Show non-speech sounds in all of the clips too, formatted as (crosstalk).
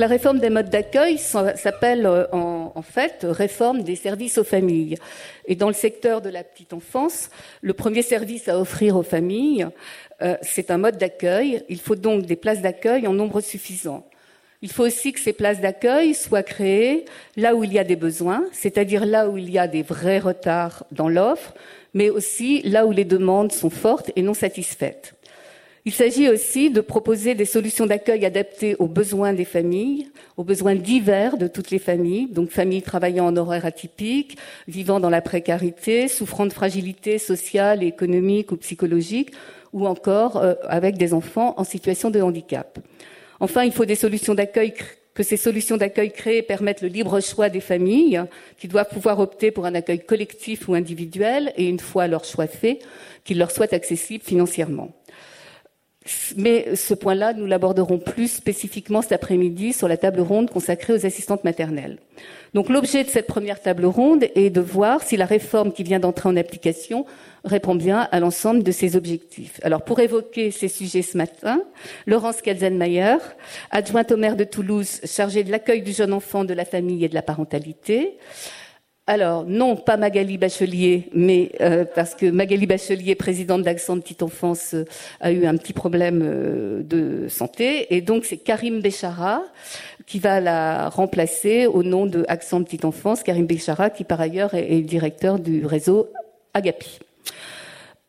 la réforme des modes d'accueil s'appelle euh, en, fait réforme des services aux familles. Et dans le secteur de la petite enfance, le premier service à offrir aux familles, euh, c'est un mode d'accueil. Il faut donc des places d'accueil en nombre suffisant. Il faut aussi que ces places d'accueil soient créées là où il y a des besoins, c'est-à-dire là où il y a des vrais retards dans l'offre, mais aussi là où les demandes sont fortes et non satisfaites. Il s'agit aussi de proposer des solutions d'accueil adaptées aux besoins des familles, aux besoins divers de toutes les familles, donc familles travaillant en horaire atypique, vivant dans la précarité, souffrant de fragilité sociale, économique ou psychologique, ou encore euh, avec des enfants en situation de handicap. Enfin, il faut des solutions d'accueil que ces solutions d'accueil créées permettent le libre choix des familles, qui doivent pouvoir opter pour un accueil collectif ou individuel, et une fois leur choix fait, qu'il leur soit accessible financièrement. Mais ce point-là, nous l'aborderons plus spécifiquement cet après-midi sur la table ronde consacrée aux assistantes maternelles. Donc l'objet de cette première table ronde est de voir si la réforme qui vient d'entrer en application répond bien à l'ensemble de ces objectifs. Alors pour évoquer ces sujets ce matin, Laurence Kelsenmayer, adjointe au maire de Toulouse chargée de l'accueil du jeune enfant, de la famille et de la parentalité, alors, non, pas Magali Bachelier, mais euh, parce que Magali Bachelier, présidente d'Accent de Petite Enfance, euh, a eu un petit problème euh, de santé. Et donc, c'est Karim Béchara qui va la remplacer au nom de Accent de Petite Enfance. Karim Béchara, qui par ailleurs est, est directeur du réseau Agapi.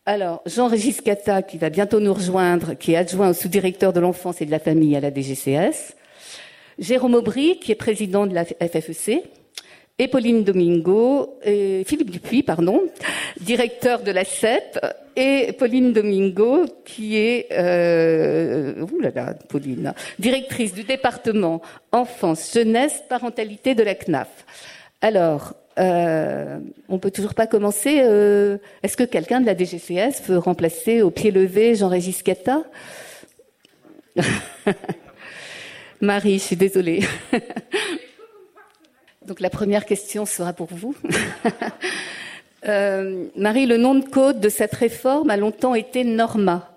Alors, Jean-Régis Cata, qui va bientôt nous rejoindre, qui est adjoint au sous-directeur de l'enfance et de la famille à la DGCS. Jérôme Aubry, qui est président de la FFEC et Pauline Domingo, Philippe Dupuis, pardon, directeur de la CEP, et Pauline Domingo, qui est, euh, Pauline, directrice du département enfance, jeunesse, parentalité de la CNAF. Alors, euh, on peut toujours pas commencer. Euh, Est-ce que quelqu'un de la DGCS veut remplacer au pied levé Jean-Régis Cata (laughs) Marie, je suis désolée. (laughs) Donc la première question sera pour vous. (laughs) euh, Marie, le nom de code de cette réforme a longtemps été Norma,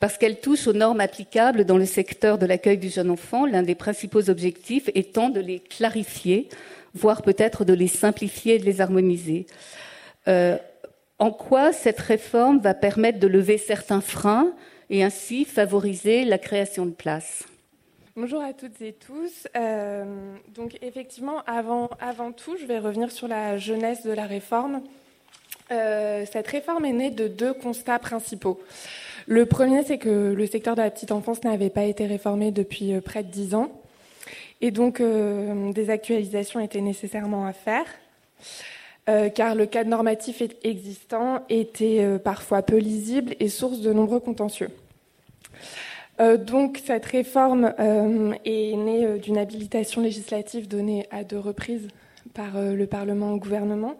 parce qu'elle touche aux normes applicables dans le secteur de l'accueil du jeune enfant, l'un des principaux objectifs étant de les clarifier, voire peut-être de les simplifier et de les harmoniser. Euh, en quoi cette réforme va permettre de lever certains freins et ainsi favoriser la création de places? Bonjour à toutes et tous. Euh, donc effectivement, avant, tout, je vais revenir sur la jeunesse de la réforme. Euh, cette réforme est née de deux constats principaux. Le premier, c'est que le secteur de la petite enfance n'avait pas été réformé depuis euh, près de dix ans. Et donc, des actualisations étaient nécessairement à faire, car le cadre normatif existant était parfois peu lisible et source de nombreux contentieux. Euh, donc cette réforme euh, est née euh, d'une habilitation législative donnée à deux reprises par le Parlement au gouvernement.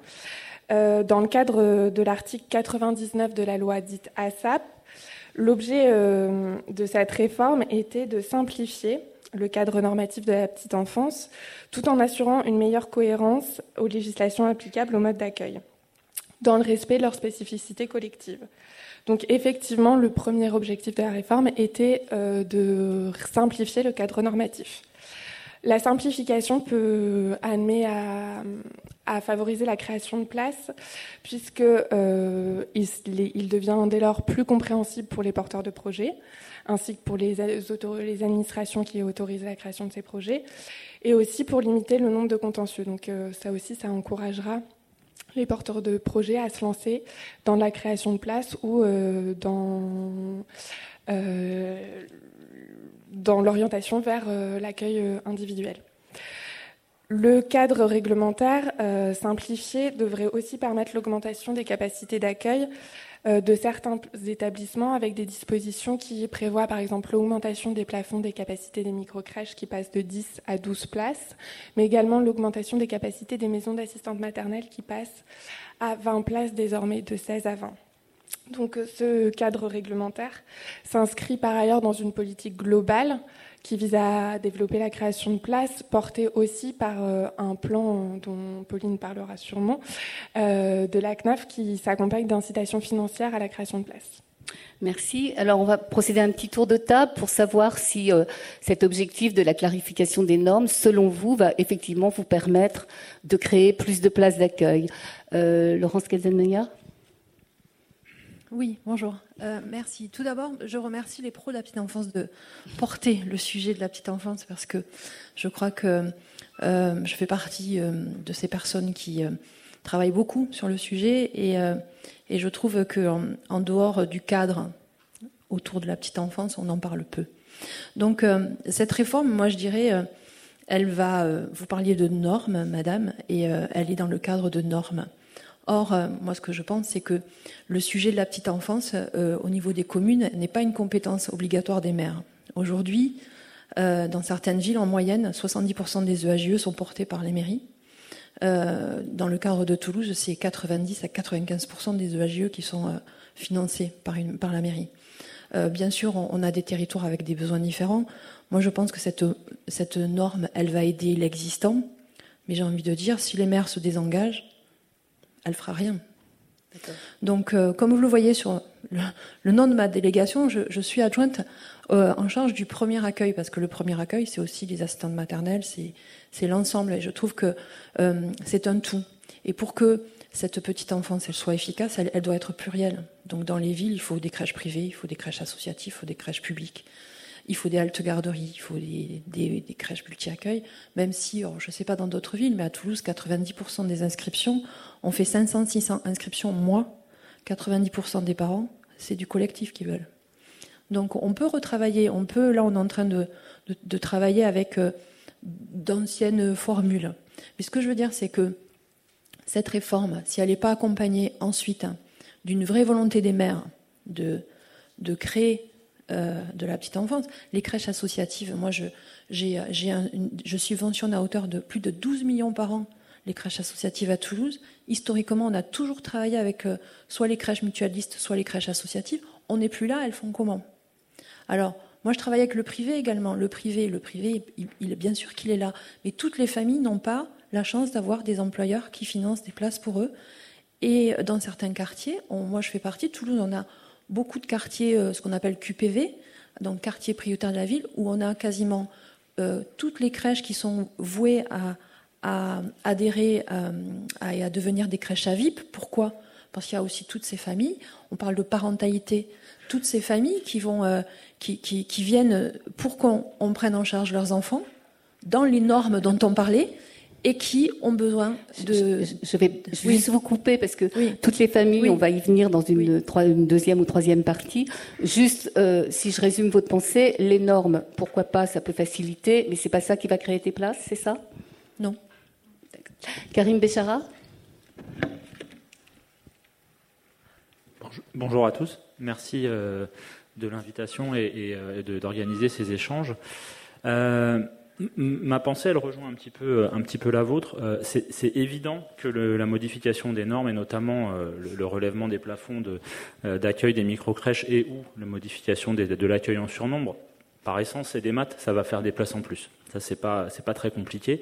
dans le cadre de l'article 99 de la loi dite ASAP, l'objet de cette réforme était de simplifier le cadre normatif de la petite enfance, tout en assurant une meilleure cohérence aux législations applicables au mode d'accueil, dans le respect de leurs spécificités collectives. Donc effectivement, le premier objectif de la réforme était euh, de simplifier le cadre normatif. La simplification peut amener à, favoriser la création de places, puisque euh, devient dès lors plus compréhensible pour les porteurs de projets, ainsi que pour les, les, administrations qui autorisent la création de ces projets, et aussi pour limiter le nombre de contentieux. Donc euh, ça aussi, ça encouragera les porteurs de projets à se lancer dans la création de places ou euh, dans, euh, dans l'orientation vers euh, l'accueil individuel. Le cadre réglementaire simplifié devrait aussi permettre l'augmentation des capacités d'accueil de certains établissements avec des dispositions qui prévoient par exemple l'augmentation des plafonds des capacités des microcrèches qui passent de 10 à 12 places, mais également l'augmentation des capacités des maisons d'assistantes maternelles qui passent à 20 places désormais de 16 à 20. Donc ce cadre réglementaire s'inscrit par ailleurs dans une politique globale qui vise à développer la création de places, portée aussi par euh, un plan dont Pauline parlera sûrement, euh, de la CNAF qui s'accompagne d'incitations financières à la création de places. Merci. Alors, on va procéder à un petit tour de table pour savoir si euh, cet objectif de la clarification des normes, selon vous, va effectivement vous permettre de créer plus de places d'accueil. Euh, Laurence Kelsenmeyer? Oui, bonjour. Euh, merci. Tout d'abord, je remercie les pros de la petite enfance de porter le sujet de la petite enfance parce que je crois que je fais partie de ces personnes qui travaillent beaucoup sur le sujet et je trouve qu'en en, dehors du cadre autour de la petite enfance, on en parle peu. Donc euh, cette réforme, moi je dirais, euh, elle va, euh, vous parliez de normes, madame, et elle est dans le cadre de normes. Or, moi ce que je pense, c'est que le sujet de la petite enfance au niveau des communes n'est pas une compétence obligatoire des maires. Aujourd'hui, dans certaines villes, en moyenne, 70% des EAGE sont portés par les mairies. Euh, dans le cadre de Toulouse, c'est 90 à 95% des EAGE qui sont euh, financés par, la mairie. Euh, bien sûr, on, a des territoires avec des besoins différents. Moi, je pense que cette, cette norme, elle va aider l'existant. Mais j'ai envie de dire, si les maires se désengagent, elle fera rien. Donc, comme vous le voyez sur le, nom de ma délégation, je, je suis adjointe en charge du premier accueil, parce que le premier accueil, c'est aussi les assistantes maternelles, c'est c'est l'ensemble. Et je trouve que euh, c'est un tout. Et pour que cette petite enfance elle soit efficace, elle, doit être plurielle. Donc dans les villes, il faut des crèches privées, il faut des crèches associatives, il faut des crèches publiques. Il faut des haltes garderies, il faut des, crèches multi-accueil, même si, je ne sais pas dans d'autres villes, mais à Toulouse, 90% des inscriptions, on fait 500-600 inscriptions mois, 90% des parents, c'est du collectif qui veulent. Donc on peut retravailler, on peut, là on est en train de, de, travailler avec euh, d'anciennes formules. Mais ce que je veux dire, c'est que cette réforme, si elle n'est pas accompagnée ensuite d'une vraie volonté des maires de, créer euh, de la petite enfance, les crèches associatives, moi je, j'ai, je subventionne à hauteur de plus de 12 millions par an les crèches associatives à Toulouse. Historiquement, on a toujours travaillé avec euh, soit les crèches mutualistes, soit les crèches associatives. On n'est plus là, elles font comment? Alors, moi, je travaille avec le privé également. Le privé, le privé, il, bien sûr qu'il est là, mais toutes les familles n'ont pas la chance d'avoir des employeurs qui financent des places pour eux. Et dans certains quartiers, moi je fais partie de Toulouse, on a beaucoup de quartiers, euh, ce qu'on appelle QPV, donc quartier prioritaire de la ville, où on a quasiment euh, toutes les crèches qui sont vouées à, adhérer euh, et à devenir des crèches à VIP. Pourquoi? Parce qu'il y a aussi toutes ces familles. On parle de parentalité toutes ces familles qui, vont, euh, qui, qui, viennent pour qu'on prenne en charge leurs enfants dans les normes dont on parlait et qui ont besoin de. Je, vais juste vous couper parce que toutes les familles, on va y venir dans une, deuxième ou troisième partie. Juste, euh, si je résume votre pensée, les normes, pourquoi pas, ça peut faciliter, mais c'est pas ça qui va créer tes places, c'est ça? Non. Karim Béchara Bonjour à tous. Merci euh, de l'invitation et, euh, d'organiser ces échanges. Euh, ma pensée, elle rejoint un petit peu, un petit peu la vôtre. c'est évident que la modification des normes, et notamment le, relèvement des plafonds d'accueil des micro-crèches et ou la modification de l'accueil en surnombre, par essence, c'est des maths, ça va faire des places en plus. Ça, c'est pas, très compliqué.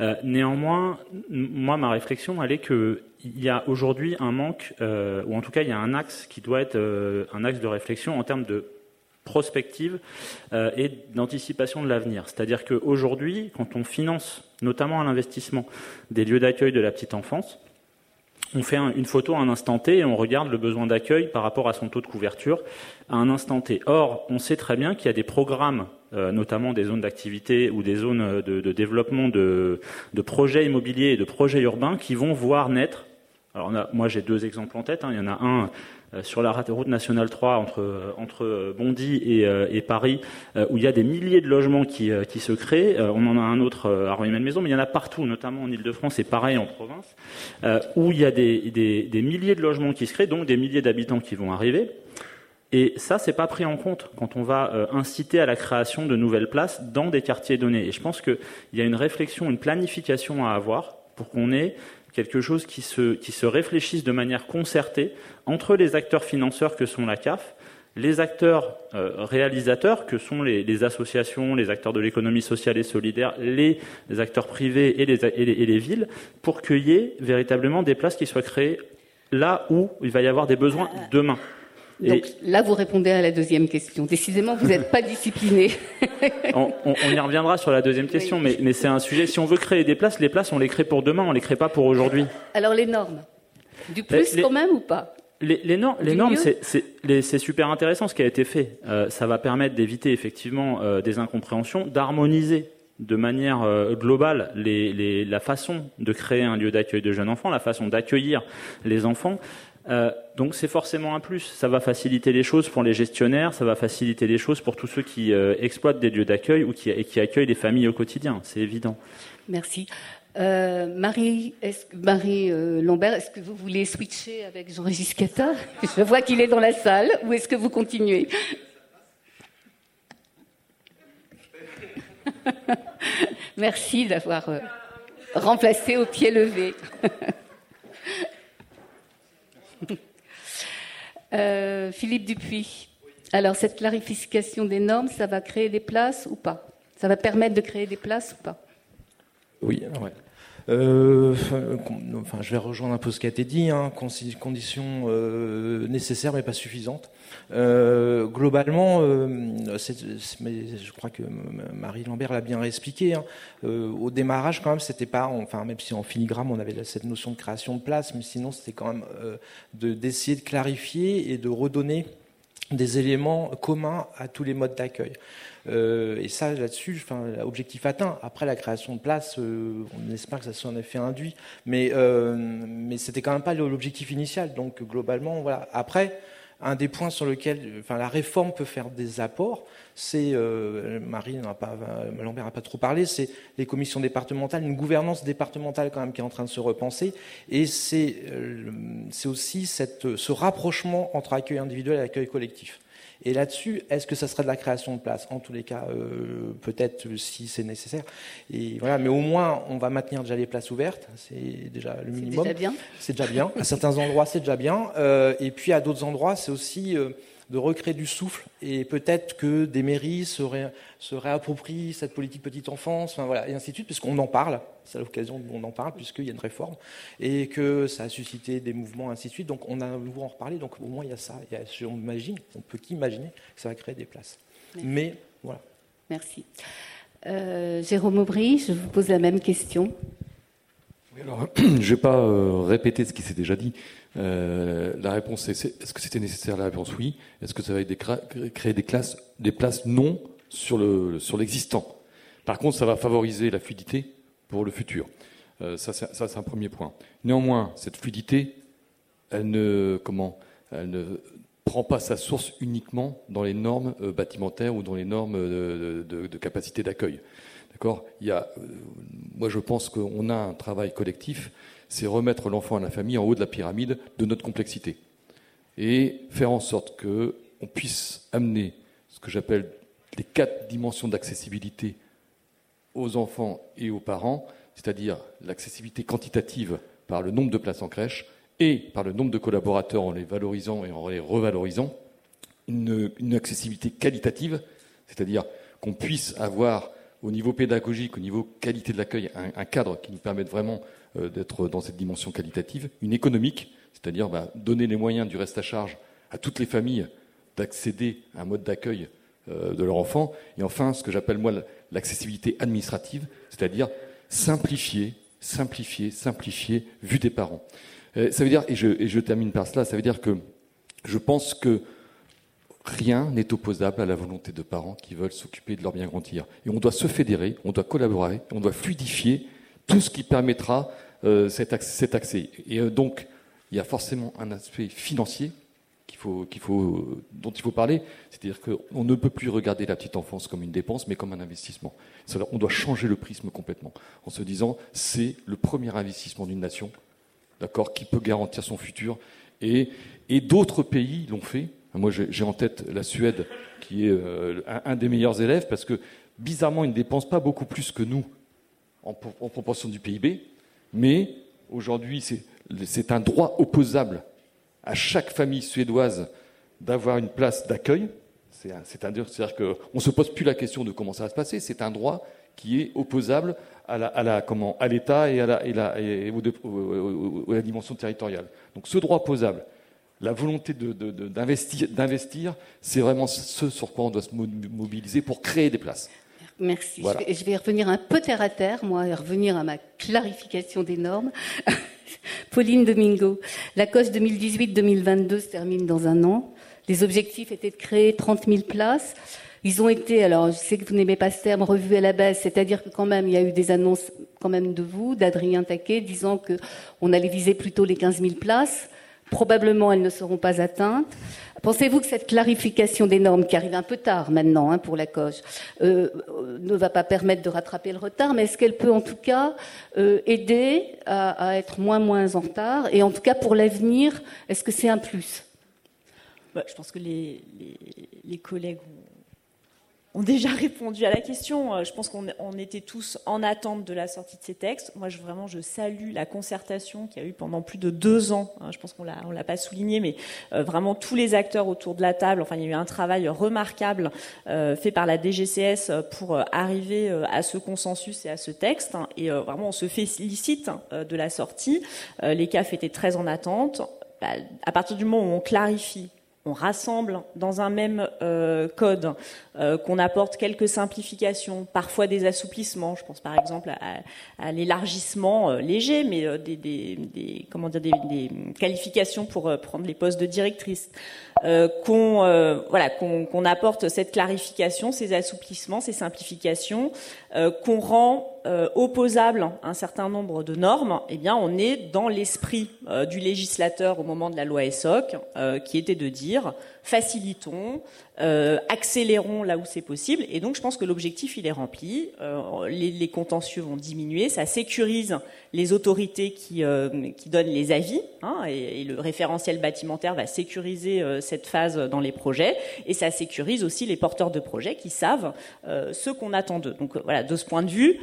Euh, néanmoins, moi, ma réflexion, elle est qu'il y a aujourd'hui un manque, euh, ou en tout cas, il y a un axe qui doit être euh, un axe de réflexion en termes de prospective et d'anticipation de l'avenir. C'est-à-dire qu'aujourd'hui, quand on finance, notamment à l'investissement, des lieux d'accueil de la petite enfance, on fait une photo à un instant T et on regarde le besoin d'accueil par rapport à son taux de couverture à un instant T. Or, on sait très bien qu'il y a des programmes, euh, notamment des zones d'activité ou des zones de, développement de, projets immobiliers et de projets urbains qui vont voir naître. Alors, moi, j'ai deux exemples en tête. Hein. Il y en a un euh, sur la route nationale 3 entre, entre Bondy et, euh, et Paris, où il y a des milliers de logements qui, qui se créent. on en a un autre à Rueil-Maison, mais il y en a partout, notamment en Ile-de-France et pareil en province, où il y a des, des, milliers de logements qui se créent, donc des milliers d'habitants qui vont arriver. Et ça, c'est pas pris en compte quand on va euh, inciter à la création de nouvelles places dans des quartiers donnés. Et je pense qu'il y a une réflexion, une planification à avoir pour qu'on ait quelque chose qui se, qui se réfléchisse de manière concertée entre les acteurs financeurs que sont la CAF, les acteurs euh, réalisateurs que sont les, associations, les acteurs de l'économie sociale et solidaire, les, acteurs privés et les, et les villes, pour qu'il y ait véritablement des places qui soient créées là où il va y avoir des besoins demain. Donc là, vous répondez à la deuxième question. Décidément, vous n'êtes pas discipliné. (laughs) on, y reviendra sur la deuxième question, mais, mais c'est un sujet. Si on veut créer des places, les places, on les crée pour demain, on les crée pas pour aujourd'hui. Alors les normes, du plus quand même ou pas les, les, normes, les normes c'est super intéressant ce qui a été fait. Euh, ça va permettre d'éviter effectivement euh, des incompréhensions, d'harmoniser de manière euh, globale les, les, la façon de créer un lieu d'accueil de jeunes enfants, la façon d'accueillir les enfants. Euh, donc c'est forcément un plus. Ça va faciliter les choses pour les gestionnaires, ça va faciliter les choses pour tous ceux qui euh, exploitent des lieux d'accueil ou qui, qui, accueillent des familles au quotidien. C'est évident. Merci. Euh, Marie, Marie Lambert, est-ce que vous voulez switcher avec Jean-Régis Cata Je vois qu'il est dans la salle. Ou est-ce que vous continuez? Merci d'avoir remplacé au pied levé. (laughs) (laughs) Euh, Philippe Dupuis. Alors, cette clarification des normes, ça va créer des places ou pas? Ça va permettre de créer des places ou pas? Oui. Euh, enfin, je vais rejoindre un peu ce qui a été dit, hein, conditions euh, nécessaires mais pas suffisantes. Euh, globalement, je crois que Marie Lambert l'a bien expliqué. Hein, au démarrage, quand même, c'était pas, enfin, même si en filigrane on avait cette notion de création de place, mais sinon c'était quand même d'essayer de clarifier et de redonner des éléments communs à tous les modes d'accueil. Euh, et ça, là-dessus, objectif atteint. Après la création de places, euh, on espère que ça soit en effet induit, mais euh, mais c'était quand même pas l'objectif initial. Donc globalement, voilà. Après, un des points sur lequel, la réforme peut faire des apports, c'est Marie n'a pas, Lambert n'a pas trop parlé, c'est les commissions départementales, une gouvernance départementale quand même qui est en train de se repenser, et c'est c'est aussi ce rapprochement entre accueil individuel et accueil collectif. Et là-dessus, est-ce que ça serait de la création de place? En tous les cas, euh, peut-être si c'est nécessaire. Et voilà, mais au moins, on va maintenir déjà les places ouvertes. C'est déjà le minimum. C'est déjà bien. C'est déjà bien. À certains endroits, c'est déjà bien. Euh, et puis à d'autres endroits, c'est aussi euh, de recréer du souffle. Et peut-être que des mairies se, réapproprient cette politique petite enfance, enfin, voilà, et ainsi de suite, puisqu'on en parle. C'est l'occasion où on en parle, puisqu'il y a une réforme, et que ça a suscité des mouvements, ainsi de suite. Donc on a voulu en reparler. Donc au moins, il y a ça. Il y a, on imagine, on peut qu'imaginer que ça va créer des places. Mais voilà. Merci. Euh, Jérôme Aubry, je vous pose la même question. Alors, (clears throat) je ne vais pas euh, répéter ce qui s'est déjà dit. Euh, la réponse est est-ce que c'était nécessaire La réponse? Oui. Est-ce que ça va créer des, classes, des places Non sur le sur l'existant? Par contre, ça va favoriser la fluidité pour le futur. Euh, ça, c'est un premier point. Néanmoins, cette fluidité, elle ne comment Elle ne prend pas sa source uniquement dans les normes bâtimentaires ou dans les normes de capacité d'accueil. A, moi, je pense qu'on a un travail collectif c'est remettre l'enfant à la famille en haut de la pyramide de notre complexité. Et faire en sorte qu'on puisse amener ce que j'appelle les quatre dimensions d'accessibilité aux enfants et aux parents, c'est-à-dire l'accessibilité quantitative par le nombre de places en crèche et par le nombre de collaborateurs en les valorisant et en les revalorisant, une, accessibilité qualitative, c'est-à-dire qu'on puisse avoir au niveau pédagogique, au niveau qualité de l'accueil, un, cadre qui nous permette vraiment euh, d'être dans cette dimension qualitative, une économique, c'est-à-dire bah, donner les moyens du reste à charge à toutes les familles d'accéder à un mode d'accueil euh, de leur enfant, et enfin ce que j'appelle moi l'accessibilité administrative, c'est-à-dire simplifier, simplifier, simplifier, vu des parents. Euh, ça veut dire, et je, et je termine par cela, ça veut dire que je pense que rien n'est opposable à la volonté de parents qui veulent s'occuper de leur bien grandir. Et on doit se fédérer, on doit collaborer, on doit fluidifier tout ce qui permettra euh, cet, accès, Et euh, donc, il y a forcément un aspect financier dont il faut parler. C'est-à-dire qu'on ne peut plus regarder la petite enfance comme une dépense, mais comme un investissement. On doit changer le prisme complètement, en se disant c'est le premier investissement d'une nation, d'accord, qui peut garantir son futur. Et d'autres pays l'ont fait. Moi, j'ai en tête la Suède, qui est euh, un, des meilleurs élèves, parce que bizarrement, ils ne dépensent pas beaucoup plus que nous en, proportion du PIB, mais aujourd'hui, c'est un droit opposable à chaque famille suédoise d'avoir une place d'accueil. C'est-à-dire qu'on ne se pose plus la question de comment ça va se passer, c'est un droit qui est opposable à l'État et à la, la dimension territoriale. Donc ce droit opposable la volonté d'investir, c'est vraiment ce sur quoi on doit se mobiliser pour créer des places. Merci. Je, vais, revenir un peu terre à terre, moi, et revenir à ma clarification des normes. (laughs) Pauline Domingo, la COS 2018-2022 se termine dans un an. Les objectifs étaient de créer 30 000 places. Ils ont été, alors je sais que vous n'aimez pas ce terme, revus à la baisse, c'est-à-dire que quand même il y a eu des annonces quand même de vous, d'Adrien Taquet, disant que on allait viser plutôt les 15 000 places. Probablement, elles ne seront pas atteintes. Pensez-vous que cette clarification des normes, qui arrive un peu tard maintenant hein, pour la coche, euh, ne va pas permettre de rattraper le retard, mais est-ce qu'elle peut en tout cas euh, aider à, être moins moins en retard Et en tout cas pour l'avenir, est-ce que c'est un plus? Bah, Je pense que les, les collègues ont déjà répondu à la question. Euh, je pense qu'on était tous en attente de la sortie de ces textes. Moi, je, vraiment, je salue la concertation qu'il y a eu pendant plus de deux ans. Hein. Je pense qu'on l'a, on l'a pas souligné, mais euh, vraiment tous les acteurs autour de la table. Enfin, il y a eu un travail remarquable euh, fait par la DGCS pour arriver à ce consensus et à ce texte. Hein. Et vraiment, on se félicite de la sortie. les CAF étaient très en attente. Bah, à partir du moment où on clarifie on rassemble dans un même euh, code, euh, qu'on apporte quelques simplifications, parfois des assouplissements. Je pense par exemple à, l'élargissement euh, léger, mais des, comment dire, des, qualifications pour prendre les postes de directrice. qu'on voilà, qu'on apporte cette clarification, ces assouplissements, ces simplifications, qu'on rend opposable un certain nombre de normes. Eh bien, on est dans l'esprit du législateur au moment de la loi ESSOC, qui était de dire facilitons, euh, accélérons là où c'est possible. Et donc, je pense que l'objectif, il est rempli. Euh, les, contentieux vont diminuer. Ça sécurise les autorités qui, euh, qui donnent les avis. Hein, et, le référentiel bâtimentaire va sécuriser cette phase dans les projets. Et ça sécurise aussi les porteurs de projets qui savent ce qu'on attend d'eux. Donc, voilà, de ce point de vue,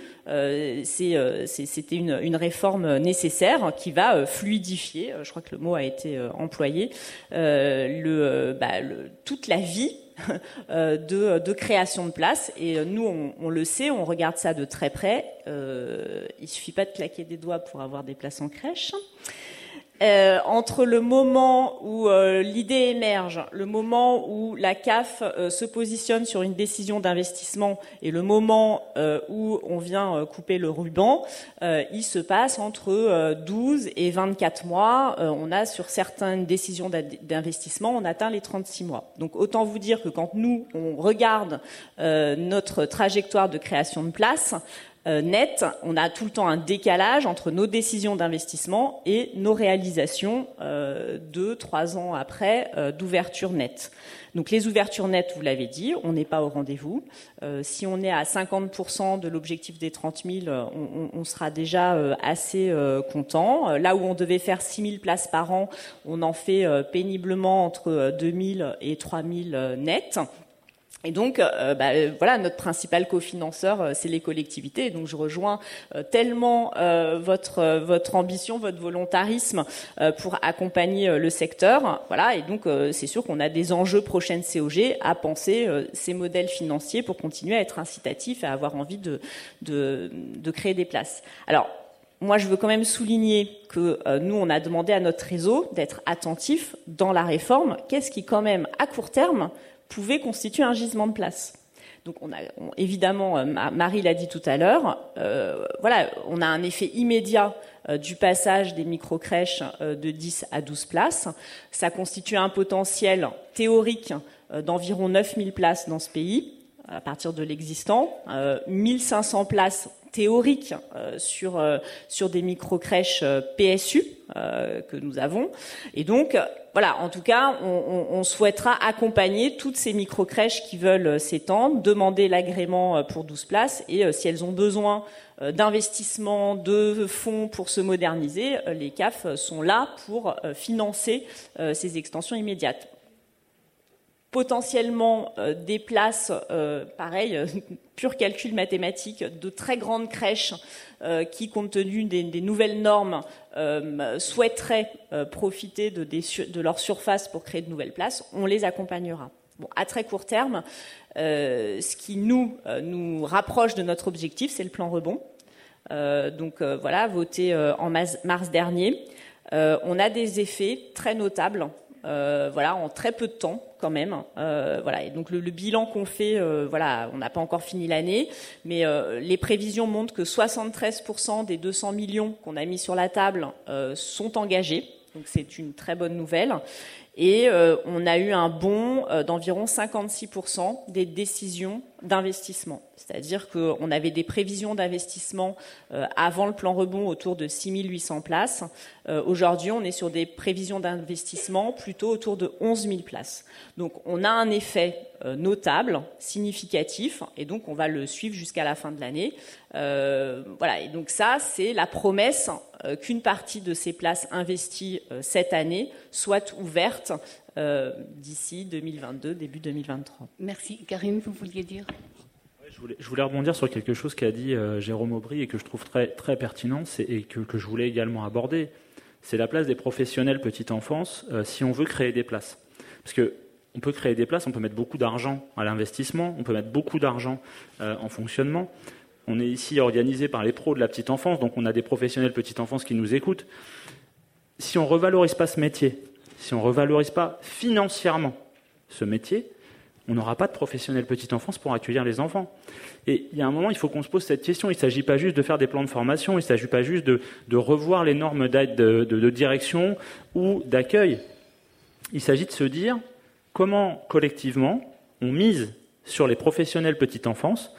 c'était une, une, réforme nécessaire qui va fluidifier, je crois que le mot a été employé, le, bah, toute la vie (laughs) Euh, de, création de places. Et euh, nous, on, le sait, on regarde ça de très près. Euh, il suffit pas de claquer des doigts pour avoir des places en crèche. Euh, entre le moment où euh, l'idée émerge, le moment où la CAF euh, se positionne sur une décision d'investissement et le moment où on vient couper le ruban, il se passe entre 12 et 24 mois. on a sur certaines décisions d'investissement, on atteint les 36 mois. Donc autant vous dire que quand nous, on regarde notre trajectoire de création de places, euh, net, on a tout le temps un décalage entre nos décisions d'investissement et nos réalisations euh, deux, trois ans après euh, d'ouverture nette. Donc les ouvertures nettes, vous l'avez dit, on n'est pas au rendez-vous. Euh, si on est à 50% de l'objectif des 30 000, on, on sera déjà assez content. Là où on devait faire 6 000 places par an, on en fait péniblement entre 2 000 et 3 000 nets. Et donc, euh, bah, euh, voilà, notre principal cofinanceur, euh, c'est les collectivités. Donc, je rejoins tellement votre ambition, votre volontarisme pour accompagner le secteur. Voilà, et donc c'est sûr qu'on a des enjeux prochaines COG à penser ces modèles financiers pour continuer à être incitatifs et à avoir envie de créer des places. Alors. Moi, je veux quand même souligner que nous, on a demandé à notre réseau d'être attentif dans la réforme. Qu'est-ce qui, quand même, à court terme, pouvait constituer un gisement de place. Donc on a évidemment, euh, Marie l'a dit tout à l'heure, euh, voilà, on a un effet immédiat euh, du passage des micro-crèches de 10 à 12 places. Ça constitue un potentiel théorique d'environ 9000 places dans ce pays à partir de l'existant, 1500 places théoriques sur sur des micro-crèches PSU que nous avons. Et donc voilà, en tout cas, on, souhaitera accompagner toutes ces micro-crèches qui veulent euh, s'étendre, demander l'agrément euh, pour 12 places et euh, si elles ont besoin d'investissement, de fonds pour se moderniser, les CAF sont là pour financer ces extensions immédiates potentiellement des places, pareil, (laughs) pur calcul mathématique, de très grandes crèches euh, qui, compte tenu des, nouvelles normes, euh, souhaiteraient euh, profiter de, leur surface pour créer de nouvelles places, on les accompagnera. À très court terme, ce qui nous, nous rapproche de notre objectif, c'est le plan rebond. donc voilà, voté en mars dernier. on a des effets très notables voilà, en très peu de temps même. voilà, et donc le, bilan qu'on fait, voilà, on n'a pas encore fini l'année, mais les prévisions montrent que 73% des 200 millions qu'on a mis sur la table sont engagés. Donc c'est une très bonne nouvelle. Et euh, on a eu un bond euh, d'environ 56% des décisions d'investissement. C'est-à-dire qu'on avait des prévisions d'investissement euh, avant le plan rebond autour de 6800 places. Aujourd'hui, on est sur des prévisions d'investissement plutôt autour de 11 000 places. Donc on a un effet notable, significatif, et donc on va le suivre jusqu'à la fin de l'année. voilà, et donc ça, c'est la promesse qu'une partie de ces places investies cette année soit ouverte euh, d'ici 2022, début 2023. Merci. Karine, vous vouliez dire? Je voulais, rebondir sur quelque chose qu'a dit euh, Jérôme Aubry et que je trouve très, très pertinent et que, que, je voulais également aborder. C'est la place des professionnels petite enfance euh, si on veut créer des places. Parce que on peut créer des places, on peut mettre beaucoup d'argent à l'investissement, on peut mettre beaucoup d'argent en fonctionnement. On est ici organisé par les pros de la petite enfance, donc on a des professionnels petite enfance qui nous écoutent. Si on revalorise pas ce métier, si on ne revalorise pas financièrement ce métier, on n'aura pas de professionnels petite enfance pour accueillir les enfants. Et il y a un moment, il faut qu'on se pose cette question. Il ne s'agit pas juste de faire des plans de formation, il ne s'agit pas juste de, revoir les normes d'aide de, direction ou d'accueil. Il s'agit de se dire comment collectivement on mise sur les professionnels petite enfance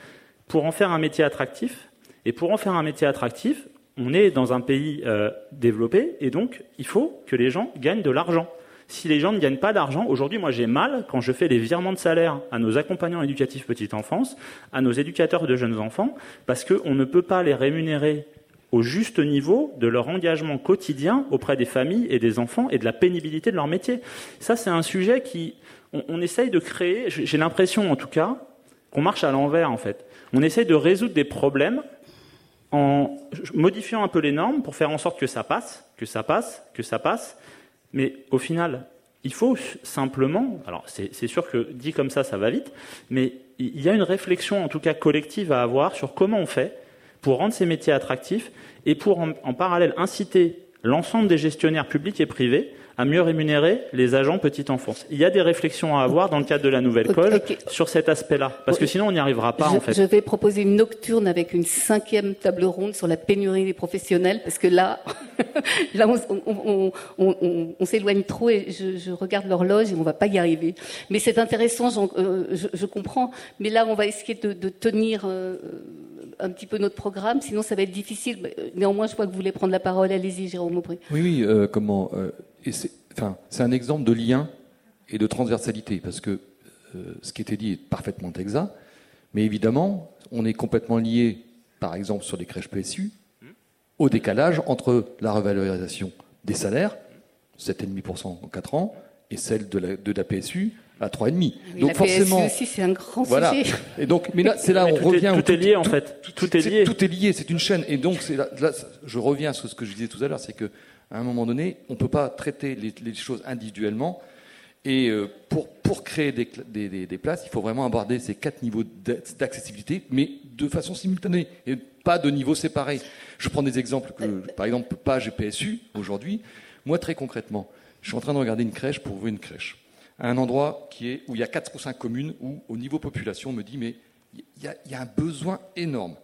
pour en faire un métier attractif. Et pour en faire un métier attractif, on est dans un pays euh, développé et donc il faut que les gens gagnent de l'argent. Si les gens ne gagnent pas d'argent, aujourd'hui moi j'ai mal quand je fais les virements de salaire à nos accompagnants éducatifs petite enfance, à nos éducateurs de jeunes enfants, parce qu'on ne peut pas les rémunérer au juste niveau de leur engagement quotidien auprès des familles et des enfants et de la pénibilité de leur métier. Ça c'est un sujet qui, on essaye de créer, j'ai l'impression en tout cas, qu'on marche à l'envers en fait. On essaye de résoudre des problèmes en modifiant un peu les normes pour faire en sorte que ça passe, que ça passe, que ça passe. Mais au final, il faut simplement, alors c'est sûr que dit comme ça, ça va vite, mais il y a une réflexion en tout cas collective à avoir sur comment on fait pour rendre ces métiers attractifs et pour en parallèle inciter l'ensemble des gestionnaires publics et privés à mieux rémunérer les agents petite enfance. Il y a des réflexions à avoir dans le cadre de la nouvelle code sur cet aspect-là, parce que sinon on n'y arrivera pas je, en fait. Je vais proposer une nocturne avec une cinquième table ronde sur la pénurie des professionnels, parce que là, (laughs) là on, on, s'éloigne trop et je, regarde l'horloge et on va pas y arriver. Mais c'est intéressant, euh, je, je, comprends. Mais là, on va essayer de, de tenir. Euh, un petit peu notre programme, sinon ça va être difficile. Néanmoins, je crois que vous voulez prendre la parole. Allez-y, Jérôme Aubry. Oui, oui. Euh, comment c'est, enfin, un exemple de lien et de transversalité, parce que euh, ce qui était dit est parfaitement exact, mais évidemment, on est complètement lié, par exemple, sur les crèches PSU, au décalage entre la revalorisation des salaires, 7,5% en 4 ans, et celle de la, de la PSU à 3,5. donc la forcément, PSU aussi, c'est un grand voilà. sujet. Et donc, mais là, c'est là, on revient. tout, est lié en fait. Tout, est lié. Tout est lié. C'est une chaîne. Et donc, là, je reviens sur ce que je disais tout à l'heure, c'est que à un moment donné, on ne peut pas traiter les, choses individuellement. Et euh, pour, pour créer des, des, places, il faut vraiment aborder ces quatre niveaux d'accessibilité, mais de façon simultanée, et pas de niveaux séparés. Je prends des exemples, que, par exemple, page PSU, aujourd'hui. Moi, très concrètement, je suis en train de regarder une crèche pour ouvrir une crèche. À un endroit qui est, où il y a 4 ou 5 communes, où, au niveau population, on me dit, mais il y, y, a un besoin énorme.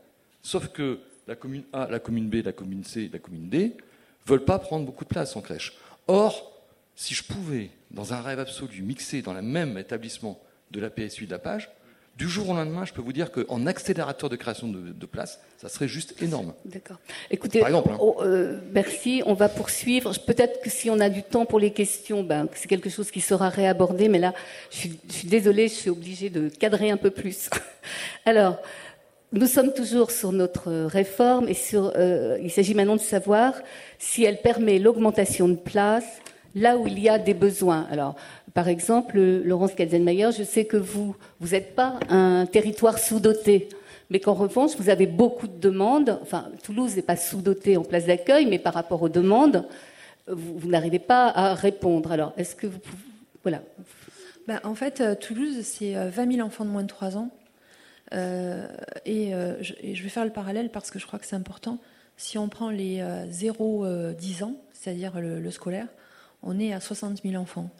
Sauf que la commune A, la commune B, la commune C, la commune D, veulent pas prendre beaucoup de place en crèche. Or, si je pouvais, dans un rêve absolu, mixer dans le même établissement de la PSU et de la page, du jour au lendemain, je peux vous dire qu'en accélérateur de création de, places, ça serait juste énorme. D'accord. Écoutez, Par exemple, hein. oh, euh, merci. On va poursuivre. Peut-être que si on a du temps pour les questions, ben, c'est quelque chose qui sera réabordé. Mais là, je suis, je suis désolée, je suis obligée de cadrer un peu plus. (laughs) Alors, nous sommes toujours sur notre réforme et sur, euh, il s'agit maintenant de savoir si elle permet l'augmentation de places là où il y a des besoins. Alors, par exemple, Laurence Katzenmayer, je sais que vous, vous n'êtes pas un territoire sous-doté, mais qu'en revanche, vous avez beaucoup de demandes. Enfin, Toulouse n'est pas sous-doté en place d'accueil, mais par rapport aux demandes, vous, n'arrivez pas à répondre. Alors, est-ce que vous pouvez... Voilà. Ben, en fait, euh, Toulouse, c'est 20 euh, 000 enfants de moins de 3 ans. Euh, euh, et, je, vais faire le parallèle parce que je crois que c'est important. Si on prend les 0-10 euh, ans, c'est-à-dire le, scolaire, on est à 60 000 enfants.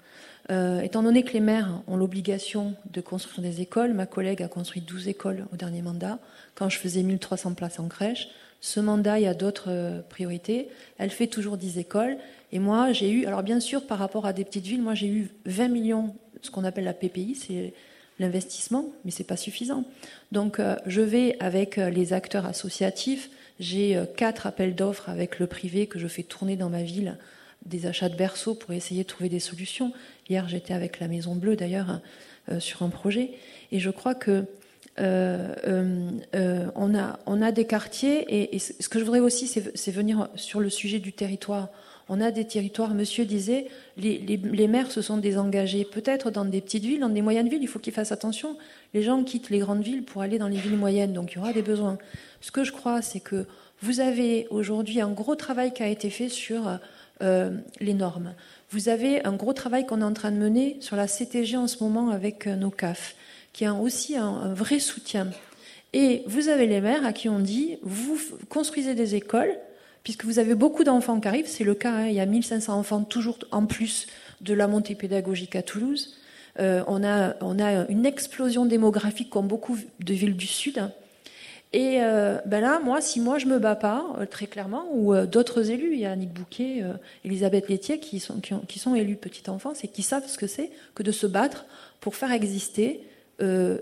Étant donné que les maires ont l'obligation de construire des écoles, ma collègue a construit 12 écoles au dernier mandat. Quand je faisais 1300 places en crèche, ce mandat, il y a d'autres priorités. Elle fait toujours 10 écoles. Et moi, j'ai eu, alors bien sûr, par rapport à des petites villes, moi j'ai eu 20 millions, ce qu'on appelle la PPI, c'est l'investissement, mais c'est pas suffisant. Donc euh, je vais avec les acteurs associatifs. J'ai quatre appels d'offres avec le privé que je fais tourner dans ma ville des achats de berceaux pour essayer de trouver des solutions. Hier, j'étais avec la Maison Bleue, d'ailleurs, euh, sur un projet. Et je crois que euh, euh, a des quartiers, et, ce que je voudrais aussi, c'est venir sur le sujet du territoire. On a des territoires, monsieur disait, les, maires se sont désengagés. Peut-être dans des petites villes, dans des moyennes villes, il faut qu'ils fassent attention. Les gens quittent les grandes villes pour aller dans les villes moyennes, donc il y aura des besoins. Ce que je crois, c'est que vous avez aujourd'hui un gros travail qui a été fait sur euh, les normes. Vous avez un gros travail qu'on est en train de mener sur la CTG en ce moment avec euh, nos CAF, qui a aussi un, vrai soutien. Et vous avez les maires à qui on dit, vous construisez des écoles, puisque vous avez beaucoup d'enfants qui arrivent, c'est le cas, hein, il y a 1500 enfants toujours en plus de la montée pédagogique à Toulouse. Euh, on, a, on a une explosion démographique comme beaucoup de villes du Sud. Et euh, ben là, moi, si moi je me bats pas, euh, très clairement, ou d'autres élus, il y a Annick Bouquet, Elisabeth Laitier, qui sont, qui, sont élus petite enfance et qui savent ce que c'est que de se battre pour faire exister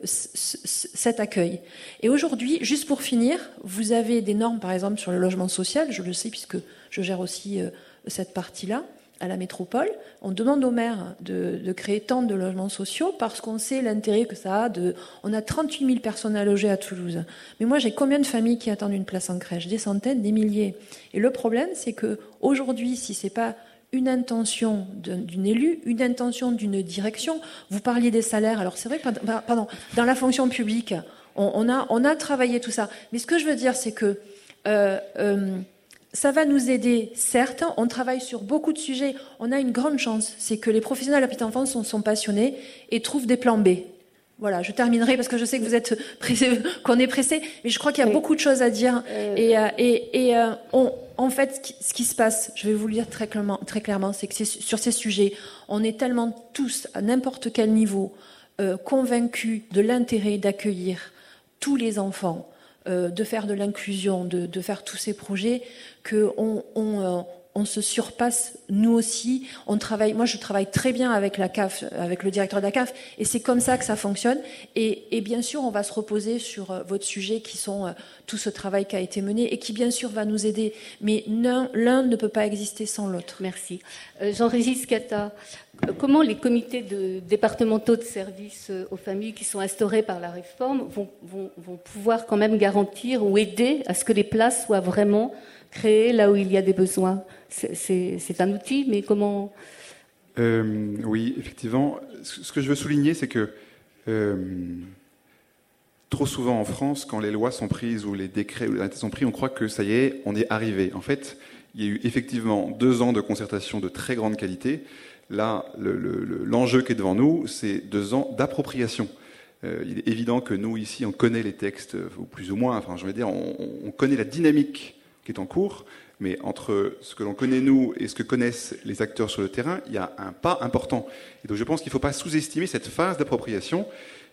cet accueil. Et aujourd'hui, juste pour finir, vous avez des normes, par exemple, sur le logement social, je le sais puisque je gère aussi cette partie-là à la métropole, on demande aux maires de, créer tant de logements sociaux parce qu'on sait l'intérêt que ça a. De, on a 38 000 personnes à loger à Toulouse. Mais moi, j'ai combien de familles qui attendent une place en crèche? Des centaines, des milliers. Et le problème, c'est que aujourd'hui, si c'est pas une intention d'une élue, une intention d'une direction. Vous parliez des salaires. Alors c'est vrai, pardon, dans la fonction publique, on, a, travaillé tout ça. Mais ce que je veux dire, c'est que euh, euh, ça va nous aider, certes. On travaille sur beaucoup de sujets. On a une grande chance, c'est que les professionnels à la petite enfance sont, passionnés et trouvent des plans B. Voilà, je terminerai parce que je sais que vous êtes pressé, (laughs) qu'on est pressé, mais je crois qu'il y a beaucoup de choses à dire. Euh, et, euh, et, euh, en fait, ce qui, se passe, je vais vous le dire très clairement, très clairement, c'est que sur ces sujets, on est tellement tous, à n'importe quel niveau, convaincus de l'intérêt d'accueillir tous les enfants, de faire de l'inclusion, de, de, faire tous ces projets, qu'on on, euh, on, se surpasse nous aussi. On travaille, moi, je travaille très bien avec la CAF, avec le directeur de la CAF, et c'est comme ça que ça fonctionne. Et, bien sûr, on va se reposer sur euh, votre sujet, qui sont euh, tout ce travail qui a été mené et qui, bien sûr, va nous aider. Mais l'un ne peut pas exister sans l'autre. Merci. Jean-Régis Cata, comment les comités départementaux de services aux familles qui sont instaurés par la réforme vont, pouvoir quand même garantir ou aider à ce que les places soient vraiment créer là où il y a des besoins? C'est un outil, mais comment euh, Oui, effectivement. Ce que je veux souligner, c'est que euh, trop souvent en France, quand les lois sont prises ou les décrets ou les sont pris, on croit que ça y est, on est arrivé. En fait, il y a eu effectivement deux ans de concertation de très grande qualité. Là, l'enjeu le, qui est devant nous, c'est deux ans d'appropriation. Euh, il est évident que nous, ici, on connaît les textes, ou plus ou moins, enfin, je veux dire, on connaît la dynamique qui est en cours, mais entre ce que l'on connaît nous et ce que connaissent les acteurs sur le terrain, il y a un pas important. Et donc je pense qu'il ne faut pas sous-estimer cette phase d'appropriation.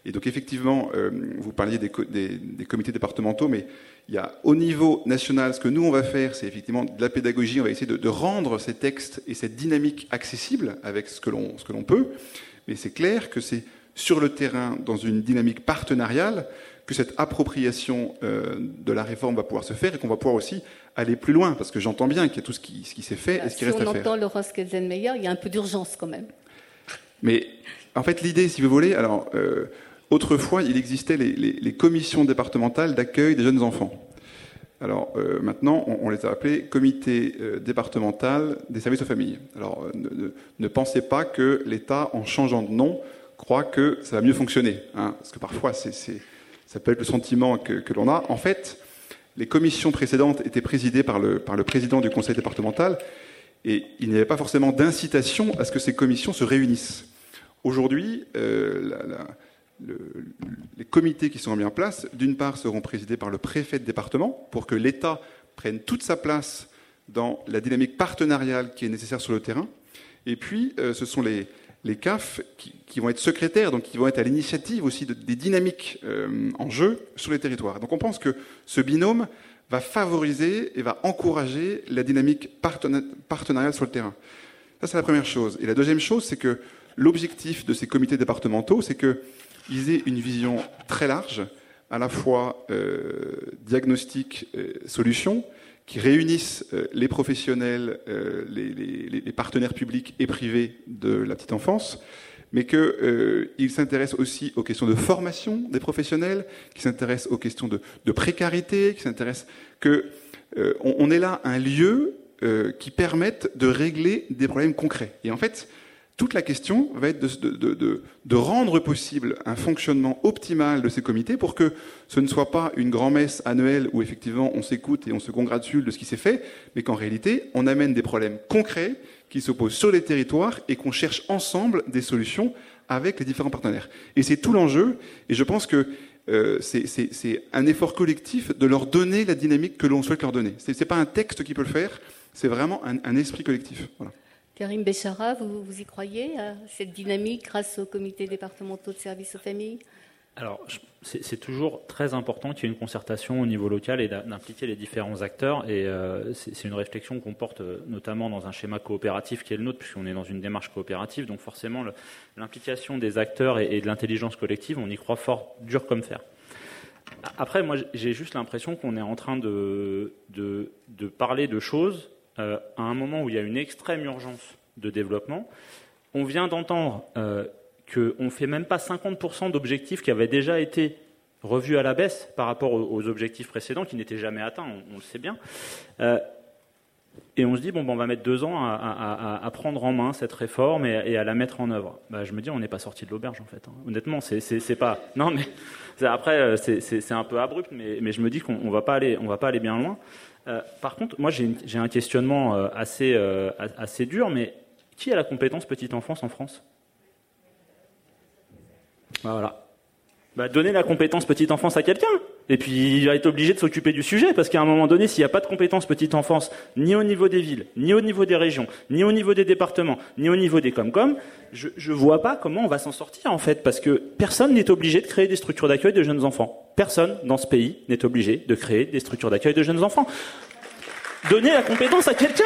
Et donc effectivement, euh, vous parliez des, comités départementaux, mais il y a au niveau national, ce que nous on va faire, c'est effectivement de la pédagogie. On va essayer de, de rendre ces textes et cette dynamique accessible avec ce que l'on peut. Mais c'est clair que c'est sur le terrain, dans une dynamique partenariale, que cette appropriation euh, de la réforme va pouvoir se faire et qu'on va pouvoir aussi aller plus loin, parce que j'entends bien qu'il y a tout ce qui, s'est fait et ce qui reste à faire. Si on entend Laurence Kelsenmeyer, il y a un peu d'urgence quand même. Mais en fait, l'idée, si vous voulez, alors euh, autrefois, il existait les, commissions départementales d'accueil des jeunes enfants. Alors euh, maintenant, on, les a appelés comité départemental des services aux familles. Alors ne, pensez pas que l'État, en changeant de nom, croit que ça va mieux fonctionner, hein, parce que parfois c'est ça peut être le sentiment que, l'on a. En fait, les commissions précédentes étaient présidées par le, par le président du conseil départemental et il n'y avait pas forcément d'incitation à ce que ces commissions se réunissent. Aujourd'hui, euh, les comités qui sont mis en place, d'une part, seront présidés par le préfet de département pour que l'État prenne toute sa place dans la dynamique partenariale qui est nécessaire sur le terrain. Et puis, euh, ce sont les, les CAF qui, vont être secrétaires, donc qui vont être à l'initiative aussi des dynamiques euh, en jeu sur les territoires. Donc on pense que ce binôme va favoriser et va encourager la dynamique partenariale sur le terrain. Ça, c'est la première chose. Et la deuxième chose, c'est que l'objectif de ces comités départementaux, c'est qu'ils aient une vision très large, à la fois euh, diagnostic, euh, solution, qui réunissent euh, les professionnels, euh, les, partenaires publics et privés de la petite enfance, mais qu'ils euh, s'intéressent aussi aux questions de formation des professionnels, qui s'intéressent aux questions de, précarité, qui s'intéressent que on, est là un lieu qui permette de régler des problèmes concrets. Et en fait, toute la question va être de, rendre possible un fonctionnement optimal de ces comités pour que ce ne soit pas une grand-messe annuelle où effectivement on s'écoute et on se congratule de ce qui s'est fait, mais qu'en réalité on amène des problèmes concrets qui s'opposent sur les territoires et qu'on cherche ensemble des solutions avec les différents partenaires. Et c'est tout l'enjeu, et je pense que euh, c'est un effort collectif de leur donner la dynamique que l'on souhaite leur donner. Ce n'est pas un texte qui peut le faire, c'est vraiment un, esprit collectif. Karim Béchara, vous, vous y croyez à cette dynamique grâce aux comités départementaux de services aux familles? Alors, c'est toujours très important qu'il y ait une concertation au niveau local et d'impliquer les différents acteurs. Et euh, c'est une réflexion qu'on porte euh, notamment dans un schéma coopératif qui est le nôtre, puisqu'on est dans une démarche coopérative. Donc forcément, l'implication des acteurs et, de l'intelligence collective, on y croit fort, dur comme fer. Après, moi, j'ai juste l'impression qu'on est en train de, de, de parler de choses euh, à un moment où il y a une extrême urgence de développement. On vient d'entendre euh, qu'on ne fait même pas 50% d'objectifs qui avaient déjà été revus à la baisse par rapport aux, objectifs précédents, qui n'étaient jamais atteints, on, le sait bien. Euh, et on se dit, bon, ben, on va mettre deux ans à, prendre en main cette réforme et, à la mettre en œuvre. Bah, je me dis, on n'est pas sorti de l'auberge, en fait. Hein. Honnêtement, c'est pas. (laughs) Non, mais après, c'est un peu abrupt, mais, je me dis qu'on ne va, pas aller, va pas aller bien loin. Euh, par contre, moi j'ai un questionnement euh, assez, euh, assez dur, mais qui a la compétence petite enfance en France? Bah, Voilà. Bah, donner la compétence petite enfance à quelqu'un? Et puis il va être obligé de s'occuper du sujet, parce qu'à un moment donné, s'il n'y a pas de compétence petite enfance, ni au niveau des villes, ni au niveau des régions, ni au niveau des départements, ni au niveau des Comcom, je ne vois pas comment on va s'en sortir en fait, parce que personne n'est obligé de créer des structures d'accueil de jeunes enfants. Personne dans ce pays n'est obligé de créer des structures d'accueil de jeunes enfants. Donnez la compétence à quelqu'un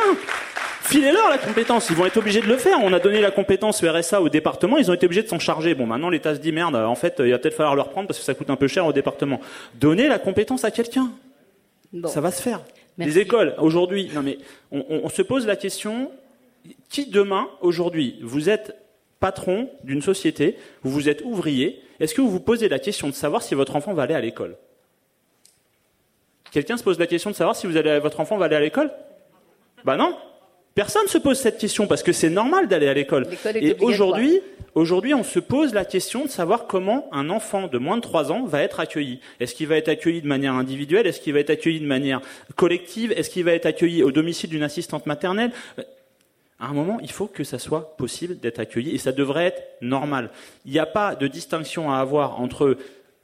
Filez-leur la compétence, ils vont être obligés de le faire. On a donné la compétence RSA au département, ils ont été obligés de s'en charger. Bon, maintenant l'État se dit merde, en fait, il va peut-être falloir le reprendre parce que ça coûte un peu cher au département. Donnez la compétence à quelqu'un. Ça va se faire. Les écoles, aujourd'hui, non mais on, se pose la question qui demain, aujourd'hui, vous êtes patron d'une société, vous vous êtes ouvrier, est-ce que vous vous posez la question de savoir si votre enfant va aller à l'école? Quelqu'un se pose la question de savoir si vous allez, votre enfant va aller à l'école? Bah non. Personne ne se pose cette question parce que c'est normal d'aller à l'école. Et aujourd'hui, aujourd'hui, on se pose la question de savoir comment un enfant de moins de 3 ans va être accueilli. Est-ce qu'il va être accueilli de manière individuelle? Est-ce qu'il va être accueilli de manière collective? Est-ce qu'il va être accueilli au domicile d'une assistante maternelle? À un moment, il faut que ça soit possible d'être accueilli et ça devrait être normal. Il n'y a pas de distinction à avoir entre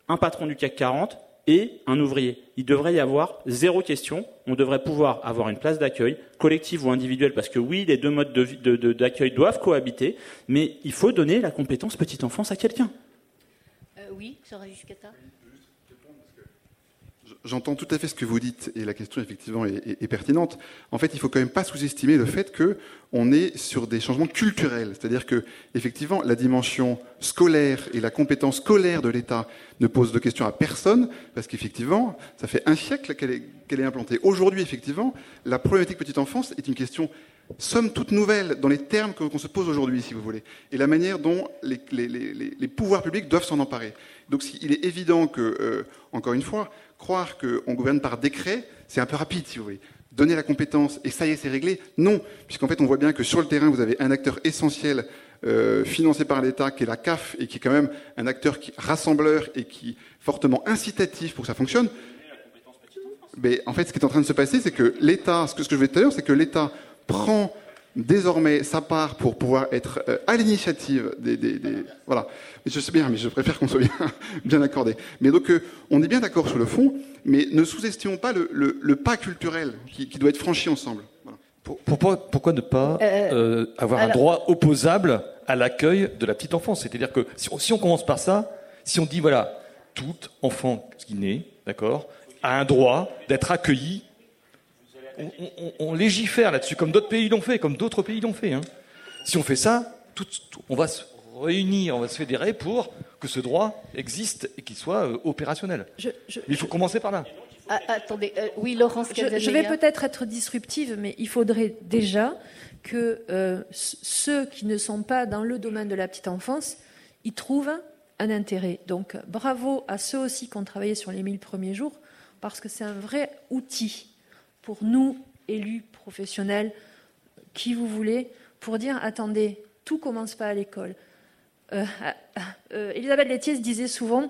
un patron du CAC 40 et un ouvrier. Il devrait y avoir zéro question. On devrait pouvoir avoir une place d'accueil, collective ou individuelle, parce que oui, les deux modes d'accueil doivent cohabiter, mais il faut donner la compétence petite enfance à quelqu'un. Euh, oui, Jean-Ravis J'entends tout à fait ce que vous dites et la question effectivement est, pertinente. En fait, il faut quand même pas sous-estimer le fait que on est sur des changements culturels, c'est-à-dire que effectivement la dimension scolaire et la compétence scolaire de l'État ne pose de questions à personne parce qu'effectivement ça fait un siècle qu'elle est, implantée. Aujourd'hui, effectivement, la problématique petite enfance est une question somme toute nouvelle dans les termes qu'on se pose aujourd'hui, si vous voulez, et la manière dont les pouvoirs publics doivent s'en emparer. Donc, il est évident que, euh, encore une fois, croire qu'on gouverne par décret, c'est un peu rapide, si vous voulez. Donner la compétence et ça y est, c'est réglé Non, puisqu'en fait, on voit bien que sur le terrain, vous avez un acteur essentiel euh, financé par l'État, qui est la CAF, et qui est quand même un acteur rassembleur et qui fortement incitatif pour que ça fonctionne. Mais en fait, ce qui est en train de se passer, c'est que l'État, ce que, je vais l'heure, c'est que l'État prend désormais sa part pour pouvoir être euh, à l'initiative des, des, des, Voilà. Je sais bien, mais je préfère qu'on soit bien, (laughs) bien accordé. Mais donc, euh, on est bien d'accord sur le fond, mais ne sous-estimons pas le, le, le, pas culturel qui, qui, doit être franchi ensemble. Voilà. pourquoi, ne pas avoir un droit opposable à l'accueil de la petite enfance? C'est-à-dire que si on, si on, commence par ça, si on dit voilà, tout enfant qui naît, d'accord, a un droit d'être accueilli on, légifère là-dessus, comme d'autres pays l'ont fait, comme d'autres pays l'ont fait. Hein. Si on fait ça, on va se réunir, on va se fédérer pour que ce droit existe et qu'il soit euh, opérationnel. Mais il faut commencer par là. Ah, attendez, euh, oui, Laurence je, je, vais peut-être être disruptive, mais il faudrait déjà que euh, ceux qui ne sont pas dans le domaine de la petite enfance y trouvent un intérêt. Donc bravo à ceux aussi qui ont travaillé sur les 1000 premiers jours, parce que c'est un vrai outil pour nous, élus, professionnels, qui vous voulez, pour dire attendez, tout commence pas à l'école. Euh, euh, euh, Elisabeth Laitier disait souvent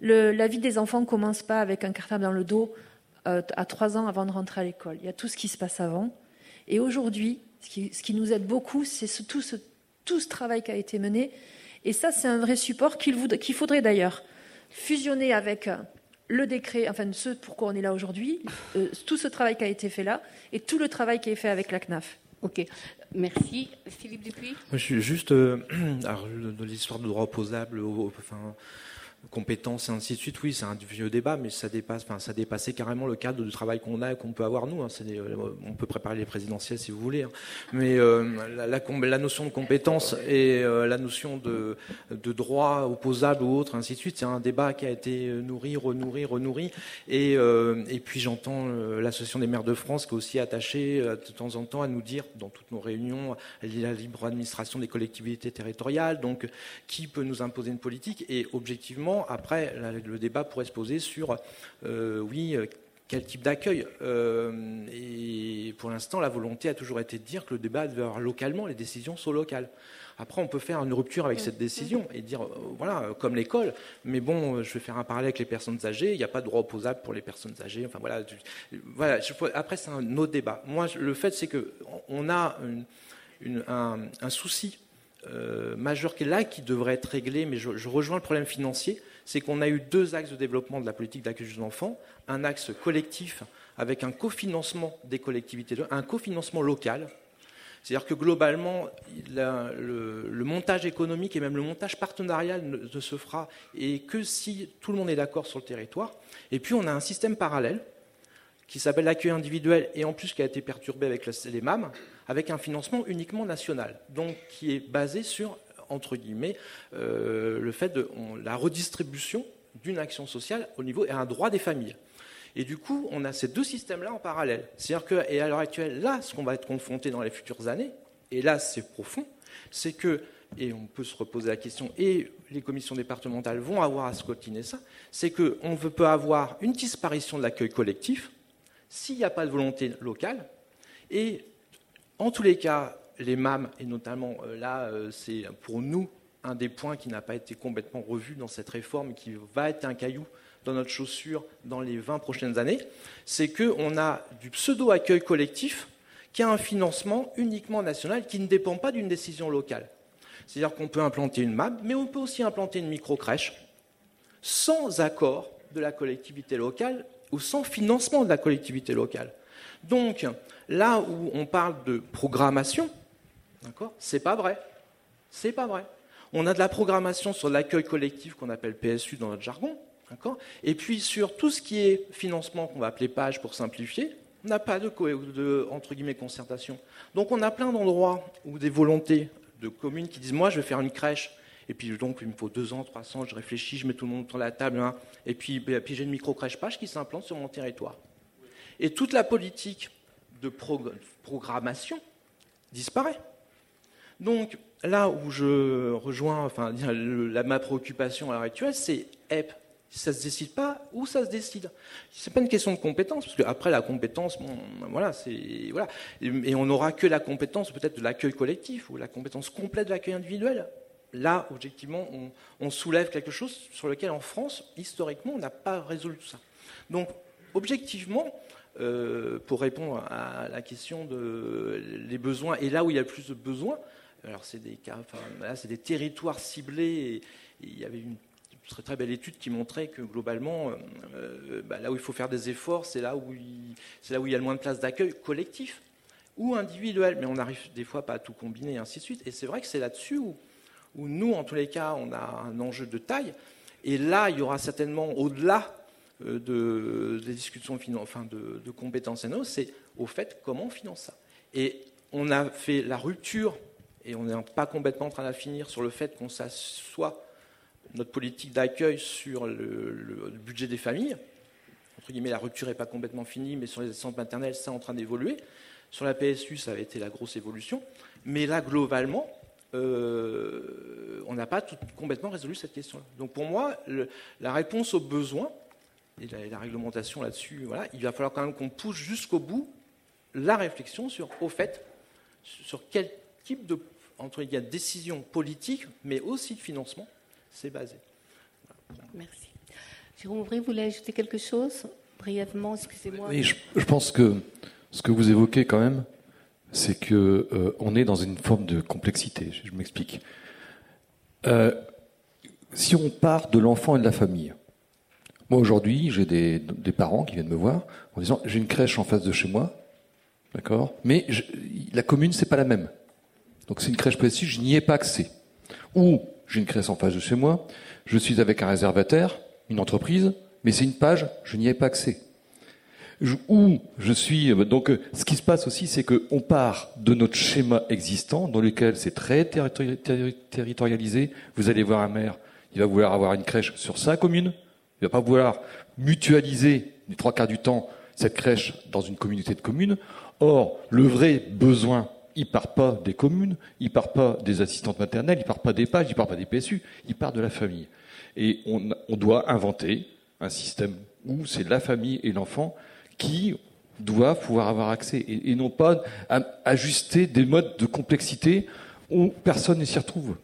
la vie des enfants ne commence pas avec un cartable dans le dos à trois ans avant de rentrer à l'école. Il y a tout ce qui se passe avant. Et aujourd'hui, ce qui, nous aide beaucoup, c'est tout, ce, tout ce travail qui a été mené. Et ça, c'est un vrai support qu'il faudrait d'ailleurs fusionner avec le décret, enfin ce pourquoi on est là aujourd'hui, euh, tout ce travail qui a été fait là et tout le travail qui est fait avec la CNAF. Ok, merci. Philippe Dupuis Je suis juste, euh, (clears throat) de l'histoire de droit opposable, enfin, compétences et ainsi de suite, oui, c'est un vieux débat, mais ça dépasse, enfin, ça dépassait carrément le cadre du travail qu'on a et qu'on peut avoir nous. Hein. Euh, on peut préparer les présidentielles si vous voulez, hein. mais euh, la, notion de compétence et euh, la notion de, de, droit opposable ou autre, ainsi de suite, c'est un débat qui a été nourri, renourri, renourri. Et, et puis j'entends l'association des maires de France qui est aussi attachée de temps en temps à nous dire, dans toutes nos réunions, la libre administration des collectivités territoriales. Donc, qui peut nous imposer une politique Et objectivement après, le débat pourrait se poser sur, euh, oui, euh, quel type d'accueil euh, Et pour l'instant, la volonté a toujours été de dire que le débat devait avoir localement, les décisions sont locales. Après, on peut faire une rupture avec cette décision et dire, voilà, comme l'école, mais bon, je vais faire un parallèle avec les personnes âgées, il n'y a pas de droit opposable pour les personnes âgées. Enfin, voilà. voilà après, c'est un autre débat. Moi, le fait, c'est qu'on a un, souci euh, majeur qui est là, qui devrait être réglé, mais je, rejoins le problème financier, c'est qu'on a eu deux axes de développement de la politique d'accueil des enfants, un axe collectif avec un cofinancement des collectivités, un cofinancement local, c'est-à-dire que globalement, le, montage économique et même le montage partenarial ne, se fera et que si tout le monde est d'accord sur le territoire. Et puis on a un système parallèle qui s'appelle l'accueil individuel et en plus qui a été perturbé avec les MAM, avec un financement uniquement national, donc qui est basé sur, entre guillemets, euh, le fait de la redistribution d'une action sociale au niveau et un droit des familles. Et du coup, on a ces deux systèmes-là en parallèle. C'est-à-dire que, et à l'heure actuelle, là, ce qu'on va être confronté dans les futures années, et là, c'est profond, c'est que, et on peut se reposer la question, et les commissions départementales vont avoir à scotiner ça, c'est qu'on peut avoir une disparition de l'accueil collectif s'il n'y a pas de volonté locale, et en tous les cas, les MAM, et notamment euh, là, euh, c'est pour nous un des points qui n'a pas été complètement revu dans cette réforme, qui va être un caillou dans notre chaussure dans les 20 prochaines années, c'est qu'on a du pseudo-accueil collectif qui a un financement uniquement national qui ne dépend pas d'une décision locale. C'est-à-dire qu'on peut implanter une MAM, mais on peut aussi implanter une micro-crèche sans accord de la collectivité locale ou sans financement de la collectivité locale. Donc, Là où on parle de programmation, d'accord, c'est pas vrai. C'est pas vrai. On a de la programmation sur l'accueil collectif qu'on appelle PSU dans notre jargon, d'accord Et puis sur tout ce qui est financement qu'on va appeler page pour simplifier, on n'a pas de, de, entre guillemets concertation. Donc on a plein d'endroits où des volontés de communes qui disent moi je vais faire une crèche et puis donc il me faut deux ans, trois ans, je réfléchis, je mets tout le monde sur la table, hein, et puis, puis j'ai une micro crèche page qui s'implante sur mon territoire. Et toute la politique de programmation disparaît. Donc là où je rejoins, enfin, (laughs) la, ma préoccupation à l'heure actuelle, c'est eh, ça se décide pas ou ça se décide. C'est pas une question de compétence, parce qu'après la compétence, voilà, c'est voilà, et on n'aura que la compétence peut-être de l'accueil collectif ou la compétence complète de l'accueil individuel. Là, objectivement, on, on, soulève quelque chose sur lequel, en France, historiquement, on n'a pas résolu tout ça. Donc, objectivement, euh, pour répondre à la question de les besoins et là où il y a le plus de besoins. Alors c'est des cas, là c'est des territoires ciblés. Il y avait une très très belle étude qui montrait que globalement, euh, bah, là où il faut faire des efforts, c'est là où il, c'est là où il y a le moins de places d'accueil collectif. ou individuelles, mais on n'arrive des fois pas à tout combiner, et ainsi de suite. Et c'est vrai que c'est là-dessus où, nous, en tous les cas, on a un enjeu de taille. Et là, il y aura certainement, au-delà de, des discussions enfin de, de compétences NO, c'est au fait comment on finance ça. Et on a fait la rupture, et on n'est pas complètement en train de finir, sur le fait qu'on s'assoit notre politique d'accueil sur le, budget des familles. Entre guillemets, la rupture n'est pas complètement finie, mais sur les centres maternels, c'est en train d'évoluer. Sur la PSU, ça a été la grosse évolution. Mais là, globalement, euh, on n'a pas complètement résolu cette question-là. Donc pour moi, la réponse aux besoins, et la, la réglementation là-dessus, voilà, il va falloir quand même qu'on pousse jusqu'au bout la réflexion sur, au fait, sur quel type de entre guillemets, décision politique, mais aussi de financement, c'est basé. Merci. Jérôme Aubry, vous voulez ajouter quelque chose? Brièvement Excusez-moi. Oui, je, je, pense que ce que vous évoquez quand même, c'est que euh, on est dans une forme de complexité. Je, je m'explique. Euh, si on part de l'enfant et de la famille, moi aujourd'hui, j'ai des, parents qui viennent me voir en disant j'ai une crèche en face de chez moi, d'accord, mais la commune c'est pas la même. Donc c'est une crèche précise, je n'y ai pas accès. Ou j'ai une crèche en face de chez moi, je suis avec un réservataire, une entreprise, mais c'est une page, je n'y ai pas accès. Ou je suis donc ce qui se passe aussi, c'est qu'on part de notre schéma existant, dans lequel c'est très territorialisé. Vous allez voir un maire, il va vouloir avoir une crèche sur sa commune, il va pas vouloir mutualiser les trois quarts du temps cette crèche dans une communauté de communes. Or, le vrai besoin il part pas des communes, il part pas des assistantes maternelles, il part pas des pages, il part pas des PSU, il part de la famille. Et on, doit inventer un système où c'est la famille et l'enfant qui doivent pouvoir avoir accès et, non pas ajuster des modes de complexité où personne ne s'y retrouve.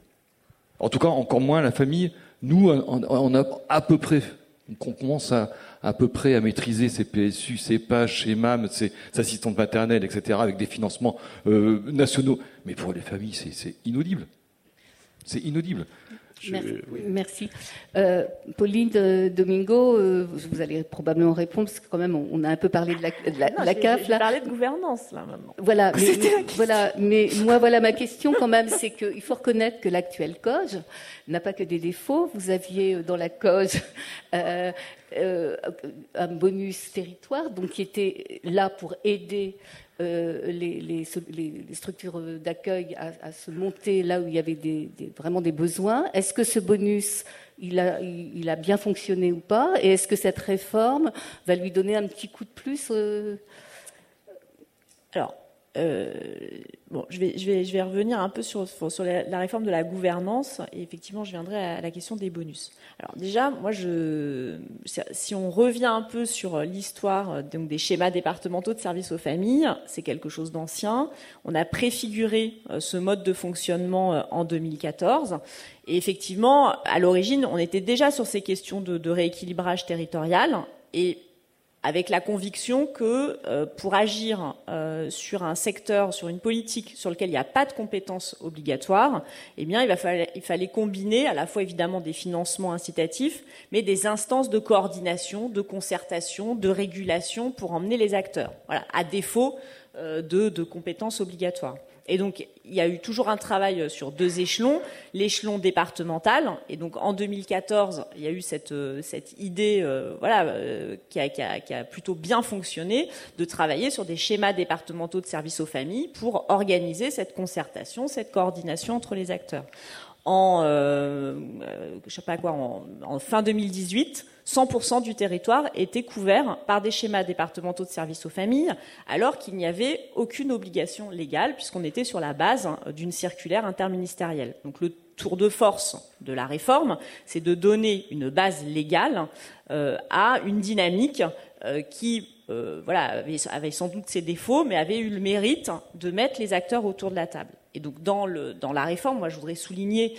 En tout cas, encore moins la famille. Nous, on a à peu près, on commence à, à peu près à maîtriser ses PSU, ses pages, ses MAM, ses assistantes maternelles, etc., avec des financements euh, nationaux. Mais pour les familles, c'est inaudible. C'est inaudible. Je, Merci. Oui. Merci. Euh, Pauline de Domingo, euh, vous allez probablement répondre parce que quand même on a un peu parlé de la, de la, non, la CAF. J'ai parlé de gouvernance là maintenant. Voilà, (laughs) mais, voilà, mais moi voilà ma question quand même, c'est qu'il faut reconnaître que l'actuelle COGE n'a pas que des défauts. Vous aviez dans la COGE euh, un bonus territoire, donc qui était là pour aider euh, les, structures d'accueil à, se monter là où il y avait vraiment des besoins. Est-ce que ce bonus, il a, il a bien fonctionné ou pas? Et est-ce que cette réforme va lui donner un petit coup de plus euh... Alors, euh, bon, je vais, revenir un peu sur, la, réforme de la gouvernance et effectivement, je viendrai à la question des bonus. Alors déjà, moi, si on revient un peu sur l'histoire donc des schémas départementaux de services aux familles, c'est quelque chose d'ancien. On a préfiguré ce mode de fonctionnement en 2014 et effectivement, à l'origine, on était déjà sur ces questions de, de rééquilibrage territorial et avec la conviction que euh, pour agir euh, sur un secteur, sur une politique sur lequel il n'y a pas de compétences obligatoires, eh bien, il, va falloir, il fallait combiner à la fois évidemment des financements incitatifs, mais des instances de coordination, de concertation, de régulation pour emmener les acteurs. Voilà, à défaut euh, de compétences obligatoires. Et donc, il y a eu toujours un travail sur deux échelons, l'échelon départemental. Et donc, en 2014, il y a eu cette, cette idée, euh, voilà, euh, qui, a, qui, a, qui, a, plutôt bien fonctionné, de travailler sur des schémas départementaux de services aux familles pour organiser cette concertation, cette coordination entre les acteurs. En, euh, je sais pas quoi, en, fin 2018, 100% du territoire était couvert par des schémas départementaux de services aux familles, alors qu'il n'y avait aucune obligation légale, puisqu'on était sur la base d'une circulaire interministérielle. Donc le tour de force de la réforme, c'est de donner une base légale euh, à une dynamique euh, qui euh, avait, sans doute ses défauts, mais avait eu le mérite de mettre les acteurs autour de la table. Et donc dans, la réforme, moi je voudrais souligner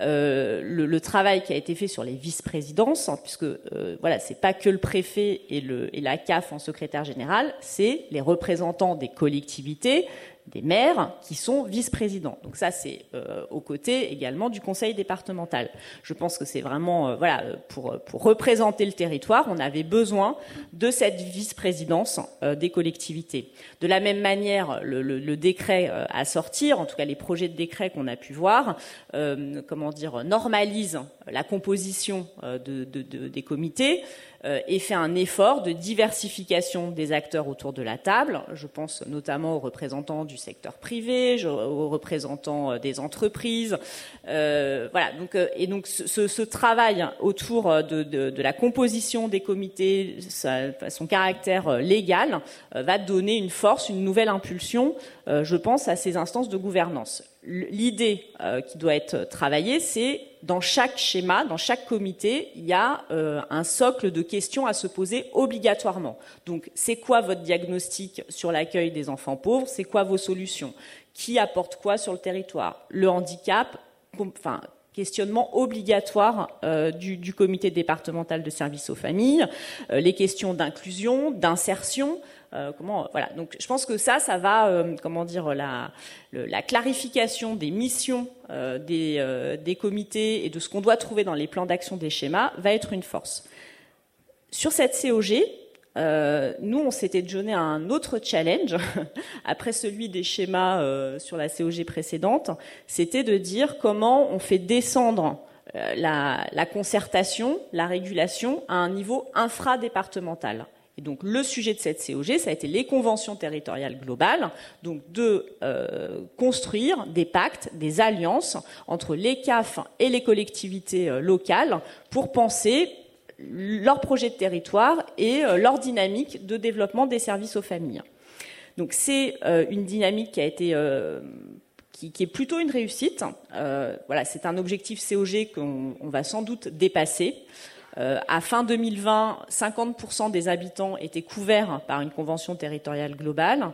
euh, le, travail qui a été fait sur les vice-présidences, hein, puisque euh, voilà, pas que le préfet et la CAF en secrétaire général, c'est les représentants des collectivités, des maires qui sont vice-présidents. Donc ça, c'est euh, aux côtés également du conseil départemental. Je pense que c'est vraiment, euh, voilà, pour, pour représenter le territoire, on avait besoin de cette vice-présidence euh, des collectivités. De la même manière, le, décret à sortir, en tout cas les projets de décret qu'on a pu voir, comment dire, normalisent la composition de, de, de, des comités euh, et fait un effort de diversification des acteurs autour de la table. Je pense notamment aux représentants du secteur privé, aux représentants euh, des entreprises. Euh, voilà. Donc, euh, et donc ce, travail autour de, la composition des comités, son caractère légal, va donner une force, une nouvelle impulsion, je pense, à ces instances de gouvernance l'idée euh, qui doit être travaillée, c'est dans chaque schéma, dans chaque comité, il y a euh, un socle de questions à se poser obligatoirement. Donc, c'est quoi votre diagnostic sur l'accueil des enfants pauvres? C'est quoi vos solutions? Qui apporte quoi sur le territoire? Le handicap, enfin, questionnement obligatoire euh, du, comité départemental de services aux familles, les questions d'inclusion, d'insertion, euh. Donc, je pense que ça, ça va, euh, comment dire, la, clarification des missions euh, des, comités et de ce qu'on doit trouver dans les plans d'action des schémas va être une force. Sur cette COG, nous, on s'était donné un autre challenge (laughs) après celui des schémas sur la COG précédente, c'était de dire comment on fait descendre la, concertation, la régulation à un niveau infradépartemental. Et donc le sujet de cette COG, ça a été les conventions territoriales globales, donc de euh, construire des pactes, des alliances entre les CAF et les collectivités euh, locales pour penser leur projet de territoire et euh, leur dynamique de développement des services aux familles. Donc c'est une dynamique qui a été qui, est plutôt une réussite. voilà, c'est un objectif COG qu'on va sans doute dépasser. Euh, à fin 2020, 50% des habitants étaient couverts par une convention territoriale globale.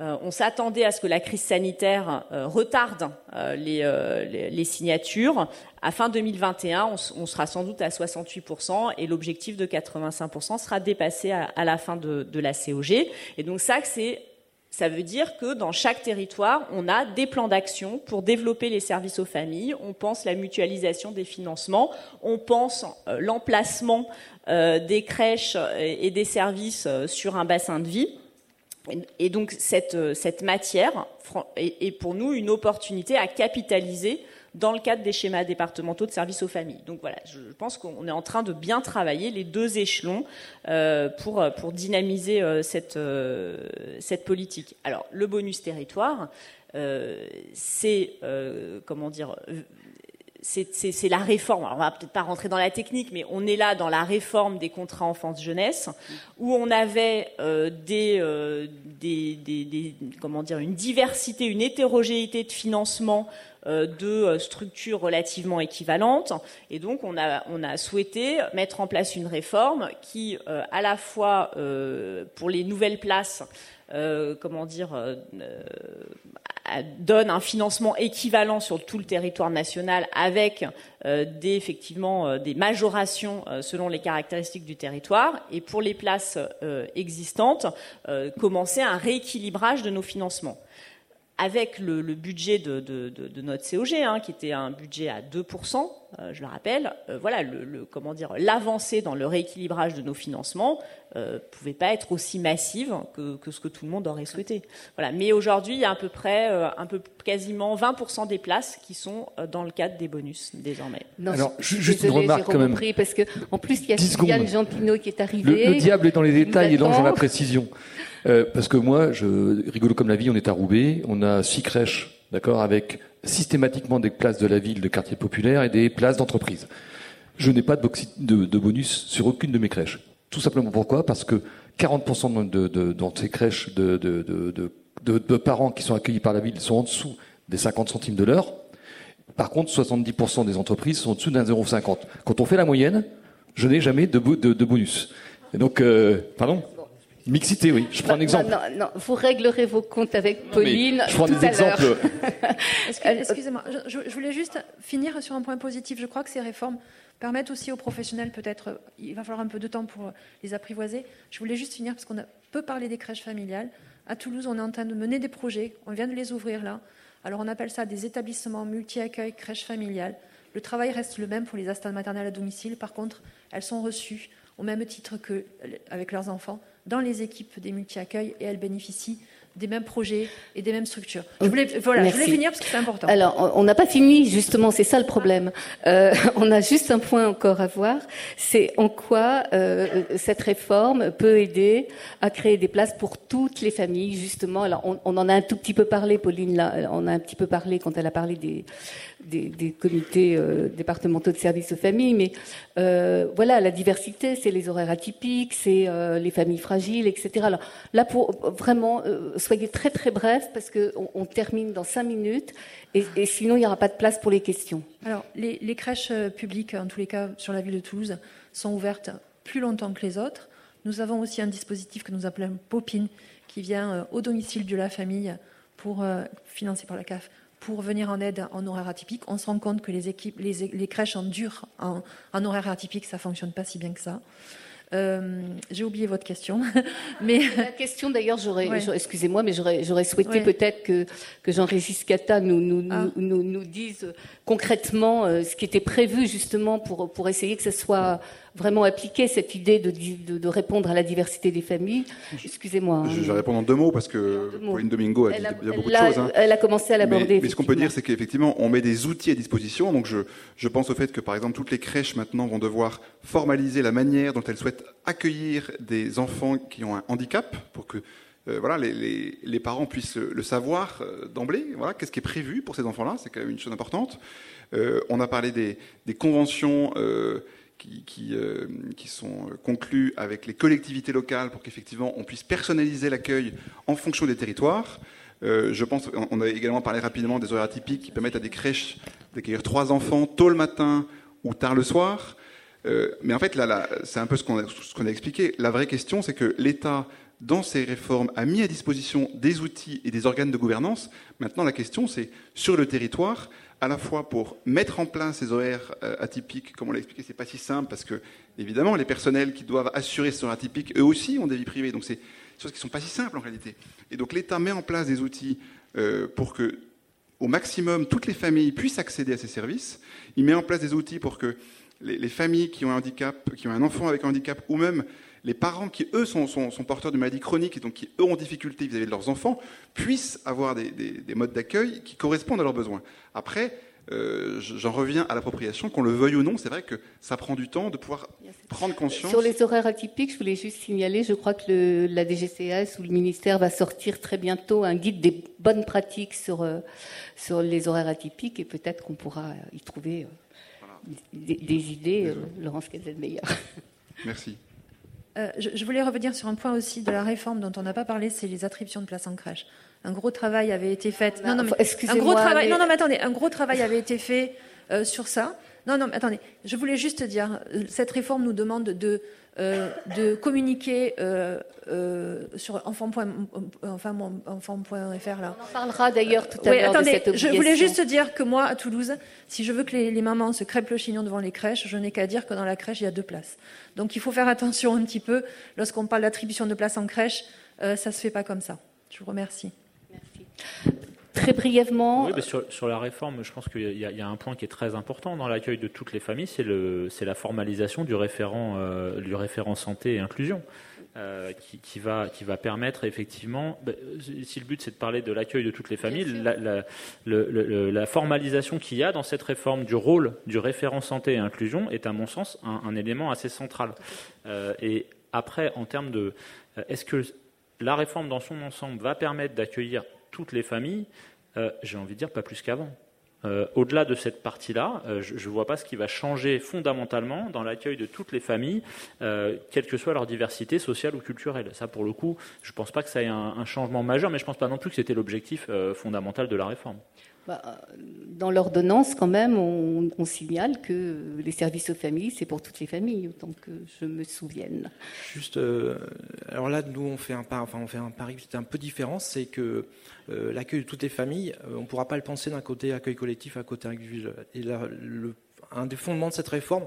Euh, on s'attendait à ce que la crise sanitaire euh, retarde euh, les, euh, les, signatures. À fin 2021, on, on, sera sans doute à 68% et l'objectif de 85% sera dépassé à, à la fin de, de, la COG. Et donc ça, c'est ça veut dire que dans chaque territoire, on a des plans d'action pour développer les services aux familles. On pense la mutualisation des financements, on pense euh, l'emplacement euh, des crèches et, et, des services euh, sur un bassin de vie. Et, donc cette, euh, cette matière est, pour nous une opportunité à capitaliser dans le cadre des schémas départementaux de services aux familles. Donc voilà, je pense qu'on est en train de bien travailler les deux échelons euh, pour, pour dynamiser euh, cette, euh, politique. Alors, le bonus territoire, euh, c'est, euh, comment dire, c'est la réforme. Alors, on va peut-être pas rentrer dans la technique, mais on est là dans la réforme des contrats enfance-jeunesse, où on avait euh, des, euh, des, des, des, comment dire, une diversité, une hétérogénéité de financement euh, de structures relativement équivalentes. Et donc, on a, on a souhaité mettre en place une réforme qui, euh, à la fois euh, pour les nouvelles places, comment dire, donne un financement équivalent sur tout le territoire national avec euh, des, effectivement euh, des majorations euh, selon les caractéristiques du territoire. Et pour les places existantes commencer un rééquilibrage de nos financements. Avec le, budget de, notre COG, hein, qui était un budget à 2%, euh, je le rappelle, euh, voilà, le, le, comment dire, l'avancée dans le rééquilibrage de nos financements euh, pouvait pas être aussi massive que, que, ce que tout le monde aurait souhaité. Voilà. Mais aujourd'hui, il y a à peu près, euh, un peu quasiment 20% des places qui sont euh, dans le cadre des bonus désormais. Non, Alors, juste désolée, une remarque quand même. Parce que en plus, il y a Yann Jean Pinot qui est arrivé. Le, le diable est dans les détails et donc dans la précision. Euh, parce que moi, je rigolo comme la vie, on est à Roubaix, on a six crèches, d'accord, avec systématiquement des places de la ville, de quartier populaire et des places d'entreprise. Je n'ai pas de, bonus sur aucune de mes crèches. Tout simplement pourquoi? Parce que 40% de, dans ces crèches de, parents qui sont accueillis par la ville sont en dessous des 50 centimes de l'heure. Par contre, 70% des entreprises sont en dessous d'un 0,50. Quand on fait la moyenne, je n'ai jamais de, bonus. Donc, euh, pardon? Mixité, oui. Je prends un exemple. Non, non, non, vous réglerez vos comptes avec Pauline. je prends des exemples. (laughs) Excusez-moi, je, je, voulais juste finir sur un point positif. Je crois que ces réformes permettent aussi aux professionnels, peut-être, il va falloir un peu de temps pour les apprivoiser. Je voulais juste finir parce qu'on a peu parlé des crèches familiales. À Toulouse, on est en train de mener des projets, on vient de les ouvrir là. Alors on appelle ça des établissements multi-accueil, crèche familiale. Le travail reste le même pour les astrales maternelles à domicile. Par contre, elles sont reçues au même titre qu'avec leurs enfants dans les équipes des multi-accueils et elles bénéficient des mêmes projets et des mêmes structures. Je voulais, voilà, je voulais finir parce que c'est important. Alors, on n'a pas fini, justement, c'est ça le problème. Euh, (laughs) on a juste un point encore à voir, c'est en quoi euh, cette réforme peut aider à créer des places pour toutes les familles, justement. Alors, on, on, en a un tout petit peu parlé, Pauline, là, on a un petit peu parlé quand elle a parlé des, des, comités euh, départementaux de services aux familles, mais euh, voilà, la diversité, c'est les horaires atypiques, c'est euh, les familles fragiles, etc. Alors là, pour vraiment, soyez très très bref parce qu'on on termine dans cinq minutes et, sinon il n'y aura pas de place pour les questions. Alors les, crèches publiques, en tous les cas sur la ville de Toulouse, sont ouvertes plus longtemps que les autres. Nous avons aussi un dispositif que nous appelons Popine qui vient au domicile de la famille pour financé par la CAF pour venir en aide en horaire atypique. On se rend compte que les, équipes, les, crèches en dur en, en, horaire atypique, ça fonctionne pas si bien que ça. Euh, j'ai oublié votre question, (laughs) mais la question d'ailleurs, j'aurais, excusez-moi, mais j'aurais, souhaité peut-être que, que Jean-Régis Cata nous nous, ah. nous, nous, dise concrètement euh, ce qui était prévu justement pour pour essayer que ce soit vraiment appliqué cette idée de, de, répondre à la diversité des familles. Excusez-moi. Je, vais répondre en deux mots parce que Pauline Domingo a dit beaucoup de choses. Hein. Elle a commencé à l'aborder. Mais, ce qu'on peut dire, c'est qu'effectivement, on met des outils à disposition. Donc je, je pense au fait que, par exemple, toutes les crèches maintenant vont devoir formaliser la manière dont elles souhaitent accueillir des enfants qui ont un handicap pour que euh, voilà, les, les, les, parents puissent le, savoir euh, d'emblée. Voilà, qu'est-ce qui est prévu pour ces enfants-là? C'est quand même une chose importante. Euh, on a parlé des, des conventions euh, qui, euh, sont conclus avec les collectivités locales pour qu'effectivement on puisse personnaliser l'accueil en fonction des territoires. Euh, je pense, on a également parlé rapidement des horaires atypiques qui permettent à des crèches d'accueillir trois enfants tôt le matin ou tard le soir. Euh, mais en fait, là c'est un peu ce qu'on a, a, expliqué. La vraie question, c'est que l'État, dans ses réformes, a mis à disposition des outils et des organes de gouvernance. Maintenant, la question, c'est sur le territoire, à la fois pour mettre en place ces horaires euh, atypiques, comme on l'a expliqué, c'est pas si simple parce que évidemment les personnels qui doivent assurer ces horaires atypiques, eux aussi ont des vies privées, donc c'est des choses qui sont pas si simples en réalité. Et donc l'État met en place des outils euh, pour que au maximum toutes les familles puissent accéder à ces services. Il met en place des outils pour que les, les familles qui ont un handicap, qui ont un enfant avec un handicap, ou même les parents qui, eux, sont, sont, sont, porteurs de maladies chroniques et donc qui, eux, ont difficulté vis-à-vis de leurs enfants, puissent avoir des, des, des modes d'accueil qui correspondent à leurs besoins. Après, euh, j'en reviens à l'appropriation, qu'on le veuille ou non, c'est vrai que ça prend du temps de pouvoir prendre conscience. Sur les horaires atypiques, je voulais juste signaler, je crois que le, la DGCS ou le ministère va sortir très bientôt un guide des bonnes pratiques sur, euh, sur les horaires atypiques et peut-être qu'on pourra y trouver euh, voilà. des, des, idées. Laurence meilleur. Merci. Euh, je, je, voulais revenir sur un point aussi de la réforme dont on n'a pas parlé, c'est les attributions de places en crèche. Un gros travail avait été fait. Non, non, mais un gros travail. Mais... Non, non, mais attendez, un gros travail avait été fait euh, sur ça. Non, non, mais attendez. Je voulais juste dire, cette réforme nous demande de euh, de communiquer euh, euh, sur enfant.fr enfin, enfant là. On en parlera d'ailleurs tout à oui, l'heure de cette Je voulais juste dire que moi, à Toulouse, si je veux que les, les mamans se crêpent le chignon devant les crèches, je n'ai qu'à dire que dans la crèche, il y a deux places. Donc il faut faire attention un petit peu. Lorsqu'on parle d'attribution de places en crèche, ça se fait pas comme ça. Je vous remercie. Merci. Très brièvement. Oui, mais sur, sur, la réforme, je pense qu'il y, y, a un point qui est très important dans l'accueil de toutes les familles, c'est la formalisation du référent, euh, du référent santé et inclusion. Euh, qui, qui, va, qui va permettre effectivement, bah, si le but c'est de parler de l'accueil de toutes les familles, la, la, le, le, la formalisation qu'il y a dans cette réforme du rôle du référent santé et inclusion est à mon sens un, un élément assez central. Euh, et après, en termes de, est-ce que la réforme dans son ensemble va permettre d'accueillir toutes les familles, euh, j'ai envie de dire pas plus qu'avant. Euh, Au-delà de cette partie-là, euh, je ne vois pas ce qui va changer fondamentalement dans l'accueil de toutes les familles, quelle que soit leur diversité sociale ou culturelle. Ça, pour le coup, je ne pense pas que ça ait un, changement majeur, mais je ne pense pas non plus que c'était l'objectif fondamental de la réforme. Bah, dans l'ordonnance, quand même, on, signale que les services aux familles, c'est pour toutes les familles, autant que je me souvienne. Juste, euh, alors là, nous, on fait un, enfin, on un pari un peu différent, c'est que euh, l'accueil de toutes les familles, euh, on ne pourra pas le penser d'un côté accueil collectif, à côté individuel. Et là, le, un des fondements de cette réforme,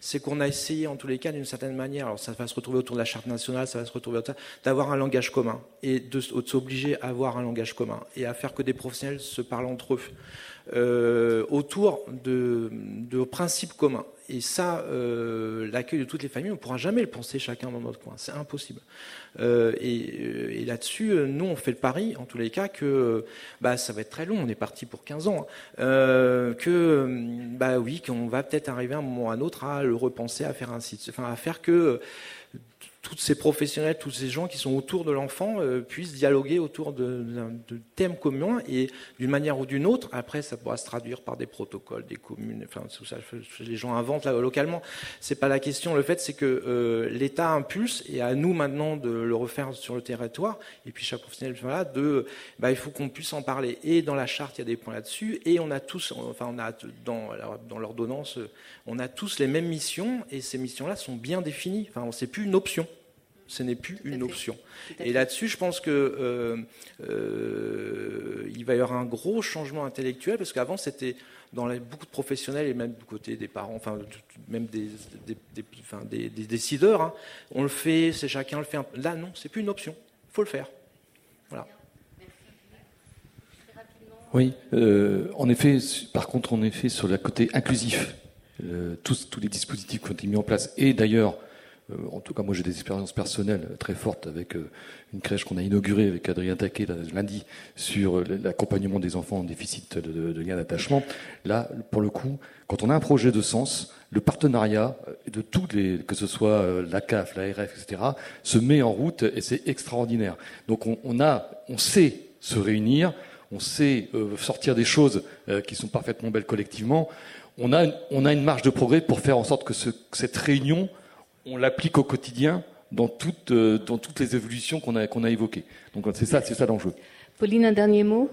c'est qu'on a essayé, en tous les cas, d'une certaine manière, alors ça va se retrouver autour de la charte nationale, ça va se retrouver autour, d'avoir un langage commun et de, s'obliger à avoir un langage commun et à faire que des professionnels se parlent entre eux euh, autour de, de principes communs. Et ça, euh, l'accueil de toutes les familles, on ne pourra jamais le penser chacun dans notre coin. C'est impossible. Euh, et, et là-dessus, nous, on fait le pari, en tous les cas, que bah, ça va être très long. On est parti pour 15 ans. Euh, que, bah oui, qu'on va peut-être arriver à un moment ou à un autre à le repenser, à faire un site, enfin, à faire que tous ces professionnels, tous ces gens qui sont autour de l'enfant euh, puissent dialoguer autour de, thèmes communs et d'une manière ou d'une autre. Après, ça pourra se traduire par des protocoles, des communes, enfin tout ça, les gens inventent là, localement. C'est pas la question. Le fait, c'est que euh, l'État impulse et à nous maintenant de le refaire sur le territoire. Et puis chaque professionnel, voilà, de, bah, il faut qu'on puisse en parler. Et dans la charte, il y a des points là-dessus. Et on a tous, enfin, on a dans, dans l'ordonnance, on a tous les mêmes missions et ces missions-là sont bien définies. Enfin, c'est plus une option ce n'est plus une option. Et là-dessus, je pense que euh, euh, il va y avoir un gros changement intellectuel parce qu'avant c'était dans beaucoup de professionnels et même du côté des parents, enfin même des, des, décideurs, hein, on le fait, c'est chacun le fait. Là, non, c'est plus une option. Il faut le faire. Voilà. Oui, euh, en effet, par contre, en effet, sur le côté inclusif, tous, tous les dispositifs qui ont été mis en place, et d'ailleurs, en tout cas, moi j'ai des expériences personnelles très fortes avec euh, une crèche qu'on a inaugurée avec Adrien Taquet lundi sur euh, l'accompagnement des enfants en déficit de, lien d'attachement. Là, pour le coup, quand on a un projet de sens, le partenariat de tous les, que ce soit la CAF, la RF, etc., se met en route et c'est extraordinaire. Donc on, a, on sait se réunir, on sait sortir des choses qui sont parfaitement belles collectivement. On a, on a une marge de progrès pour faire en sorte que ce, cette réunion on l'applique au quotidien dans toutes, euh, dans toutes les évolutions qu'on a, qu'on a évoquées. Donc c'est ça, c'est ça l'enjeu. Pauline, un dernier mot?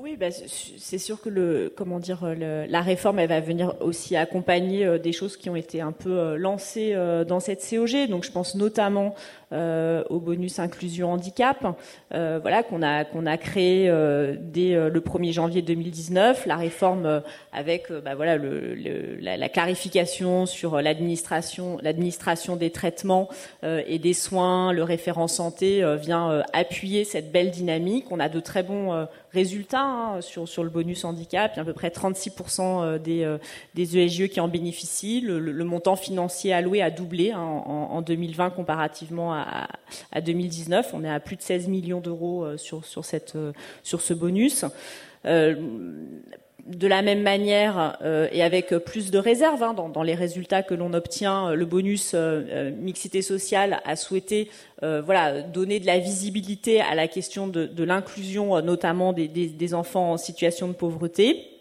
Oui, bah, c'est sûr que le, comment dire, la réforme, elle va venir aussi accompagner euh, des choses qui ont été un peu euh, lancées dans cette COG. Donc, je pense notamment euh, au bonus inclusion handicap, euh, voilà qu'on a qu'on a créé euh, dès le 1er janvier 2019, la réforme avec bah, voilà la, la, clarification sur l'administration l'administration des traitements et des soins, le référent santé vient appuyer cette belle dynamique. On a de très bons résultats hein, sur, sur le bonus handicap. Il y a à peu près 36% des, des ESGE qui en bénéficient. Le, montant financier alloué a doublé hein, en, 2020 comparativement à à, 2019. On est à plus de 16 millions d'euros euh, sur, euh, sur ce bonus. Euh, de la même manière et avec plus de réserve hein, dans, les résultats que l'on obtient, le bonus mixité sociale a souhaité voilà donner de la visibilité à la question de, l'inclusion, notamment des, des, enfants en situation de pauvreté.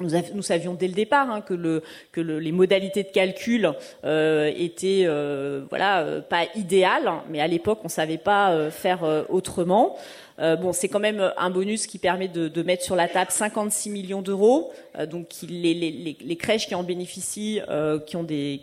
Nous, savions dès le départ hein, que, le, que le, les modalités de calcul euh, étaient euh, voilà euh, pas idéales, mais à l'époque on savait pas euh, faire euh, bon, c'est quand même un bonus qui permet de, mettre sur la table 56 millions d'euros. donc les, crèches qui en bénéficient, qui ont, des,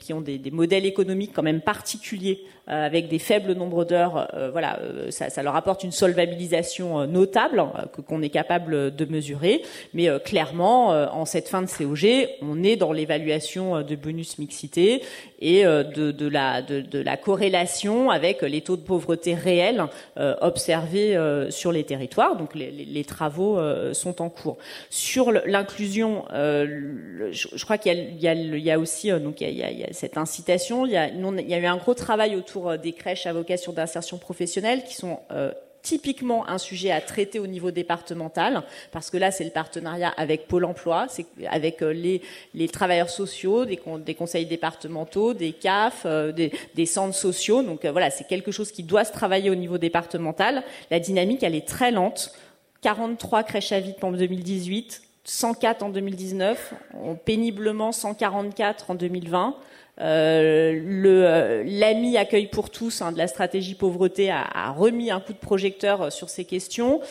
modèles économiques quand même particuliers euh, avec des faibles nombres d'heures, euh, voilà, euh, ça, leur apporte une solvabilisation notable qu'on est capable de mesurer. Mais clairement, en cette fin de COG, on est dans l'évaluation de bonus mixité et de, la corrélation avec les taux de pauvreté réels observés sur les territoires. Donc les, travaux sont en cours. Sur l'inclusion, je, je, crois qu'il y, a aussi donc il y cette incitation. Il y a, eu un gros travail autour euh, des crèches à vocation d'insertion professionnelle qui sont euh, typiquement un sujet à traiter au niveau départemental, parce que là, c'est le partenariat avec Pôle Emploi, c'est avec euh, les, travailleurs sociaux, des, conseils départementaux, des CAF, des, des, centres sociaux. Donc voilà, c'est quelque chose qui doit se travailler au niveau départemental. La dynamique, elle est très lente. 43 crèches à vide en 2018, 104 en 2019, péniblement 144 en 2020. Euh, euh, l'AMI Accueil pour tous hein, de la stratégie pauvreté a, a, remis un coup de projecteur euh, sur ces questions.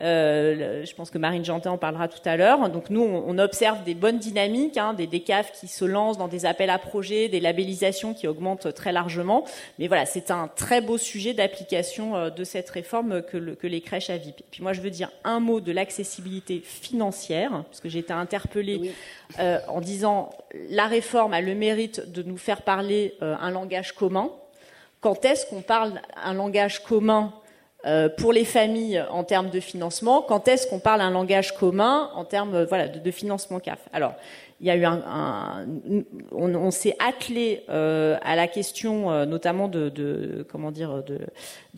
Euh, je pense que Marine Jantin en parlera tout à l'heure. Donc nous, on, on, observe des bonnes dynamiques, hein, des, des CAF qui se lancent dans des appels à projets, des labellisations qui augmentent très largement. Mais voilà, c'est un très beau sujet d'application de cette réforme que, le, que les crèches à VIP. Puis moi, je veux dire un mot de l'accessibilité financière, parce que j'ai été interpellée en disant la réforme a le mérite de nous faire parler un langage commun. Quand est-ce qu'on parle un langage commun pour les familles en termes de financement? Quand est-ce qu'on parle un langage commun en termes de, de financement CAF? Alors, il y a eu un, on, s'est attelé euh, à la question euh, notamment de, comment dire de,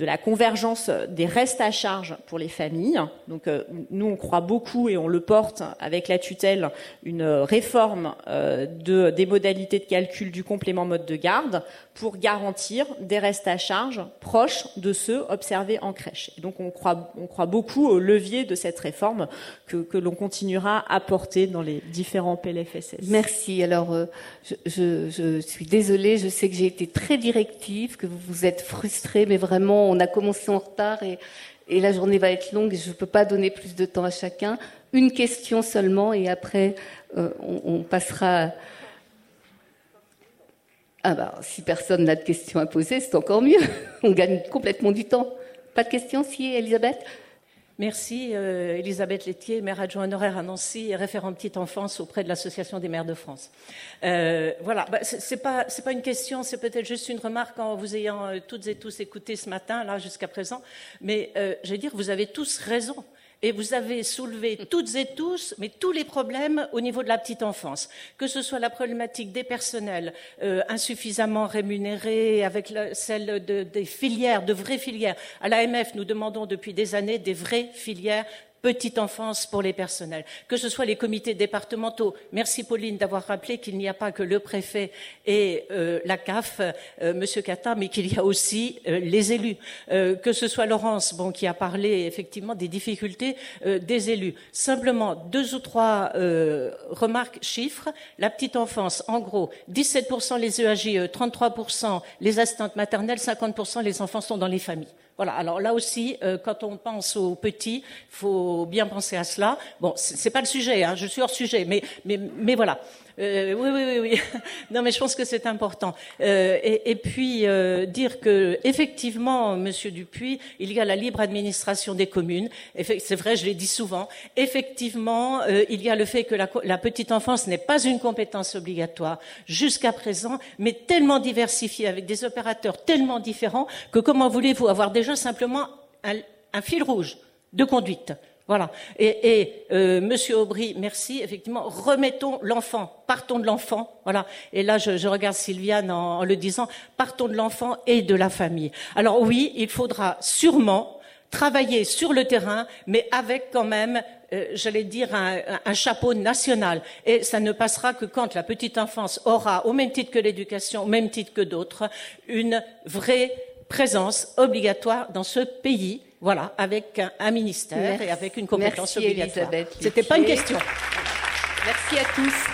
la convergence des restes à charge pour les familles. Donc euh, nous on croit beaucoup et on le porte avec la tutelle une réforme de des modalités de calcul du complément mode de garde pour garantir des restes à charge proches de ceux observés en crèche. Donc on croit beaucoup au levier de cette réforme que l'on continuera à porter dans les différents PLF Merci. Alors, euh, je, suis désolée, je sais que j'ai été très directive, que vous vous êtes frustrés, mais vraiment, on a commencé en retard et, la journée va être longue je ne peux pas donner plus de temps à chacun. Une question seulement et après, euh, on, passera... Ah bah, si personne n'a de questions à poser, c'est encore mieux. (laughs) On gagne complètement du temps. Pas de questions, si, Elisabeth? Merci, euh, Elisabeth Lettier, maire adjoint honoraire à Nancy et référent petite enfance auprès de l'Association des maires de France. Euh, voilà, bah, c'est pas une question, c'est peut-être juste une remarque en vous ayant euh, toutes et tous écouté ce matin là jusqu'à présent. Mais je vais dire, vous avez tous raison et vous avez soulevé toutes et tous, mais tous les problèmes au niveau de la petite enfance, que ce soit la problématique des personnels euh, insuffisamment rémunérés, avec celle des filières, de vraies filières. À l'AMF, nous demandons depuis des années des vraies filières petite enfance pour les personnels, que ce soit les comités départementaux. Merci Pauline d'avoir rappelé qu'il n'y a pas que le préfet et euh, la CAF, euh, Monsieur Cata, mais qu'il y a aussi euh, les élus. que ce soit Laurence, bon, qui a parlé effectivement des difficultés des élus. Simplement deux ou trois remarques chiffres. La petite enfance, en gros, 17% les EAGE, 33% les assistantes maternelles, 50% les enfants sont dans les familles. Voilà. Alors là aussi, euh, quand on pense aux petits, faut bien penser à cela. Bon, c'est pas le sujet. Hein, je suis hors sujet, mais mais voilà. Euh, oui, oui, oui, oui. (laughs) non, mais je pense que c'est important. Euh, et, puis euh, dire que effectivement, Monsieur Dupuis, il y a la libre administration des communes. C'est vrai, je l'ai dit souvent. Effectivement, il y a le fait que la, petite enfance n'est pas une compétence obligatoire jusqu'à présent, mais tellement diversifiée avec des opérateurs tellement différents que comment voulez-vous avoir déjà simplement un fil rouge de conduite? Voilà. Et, euh, Monsieur Aubry, merci. Effectivement, remettons l'enfant, partons de l'enfant. Voilà. Et là, je, regarde Sylviane en, en, le disant, partons de l'enfant et de la famille. Alors oui, il faudra sûrement travailler sur le terrain, mais avec quand même, euh, j'allais dire, un, un, chapeau national. Et ça ne passera que quand la petite enfance aura, au même titre que l'éducation, au même titre que d'autres, une vraie présence obligatoire dans ce pays voilà, avec un, ministère et avec une compétence Merci obligatoire. C'était pas une question. Merci à tous.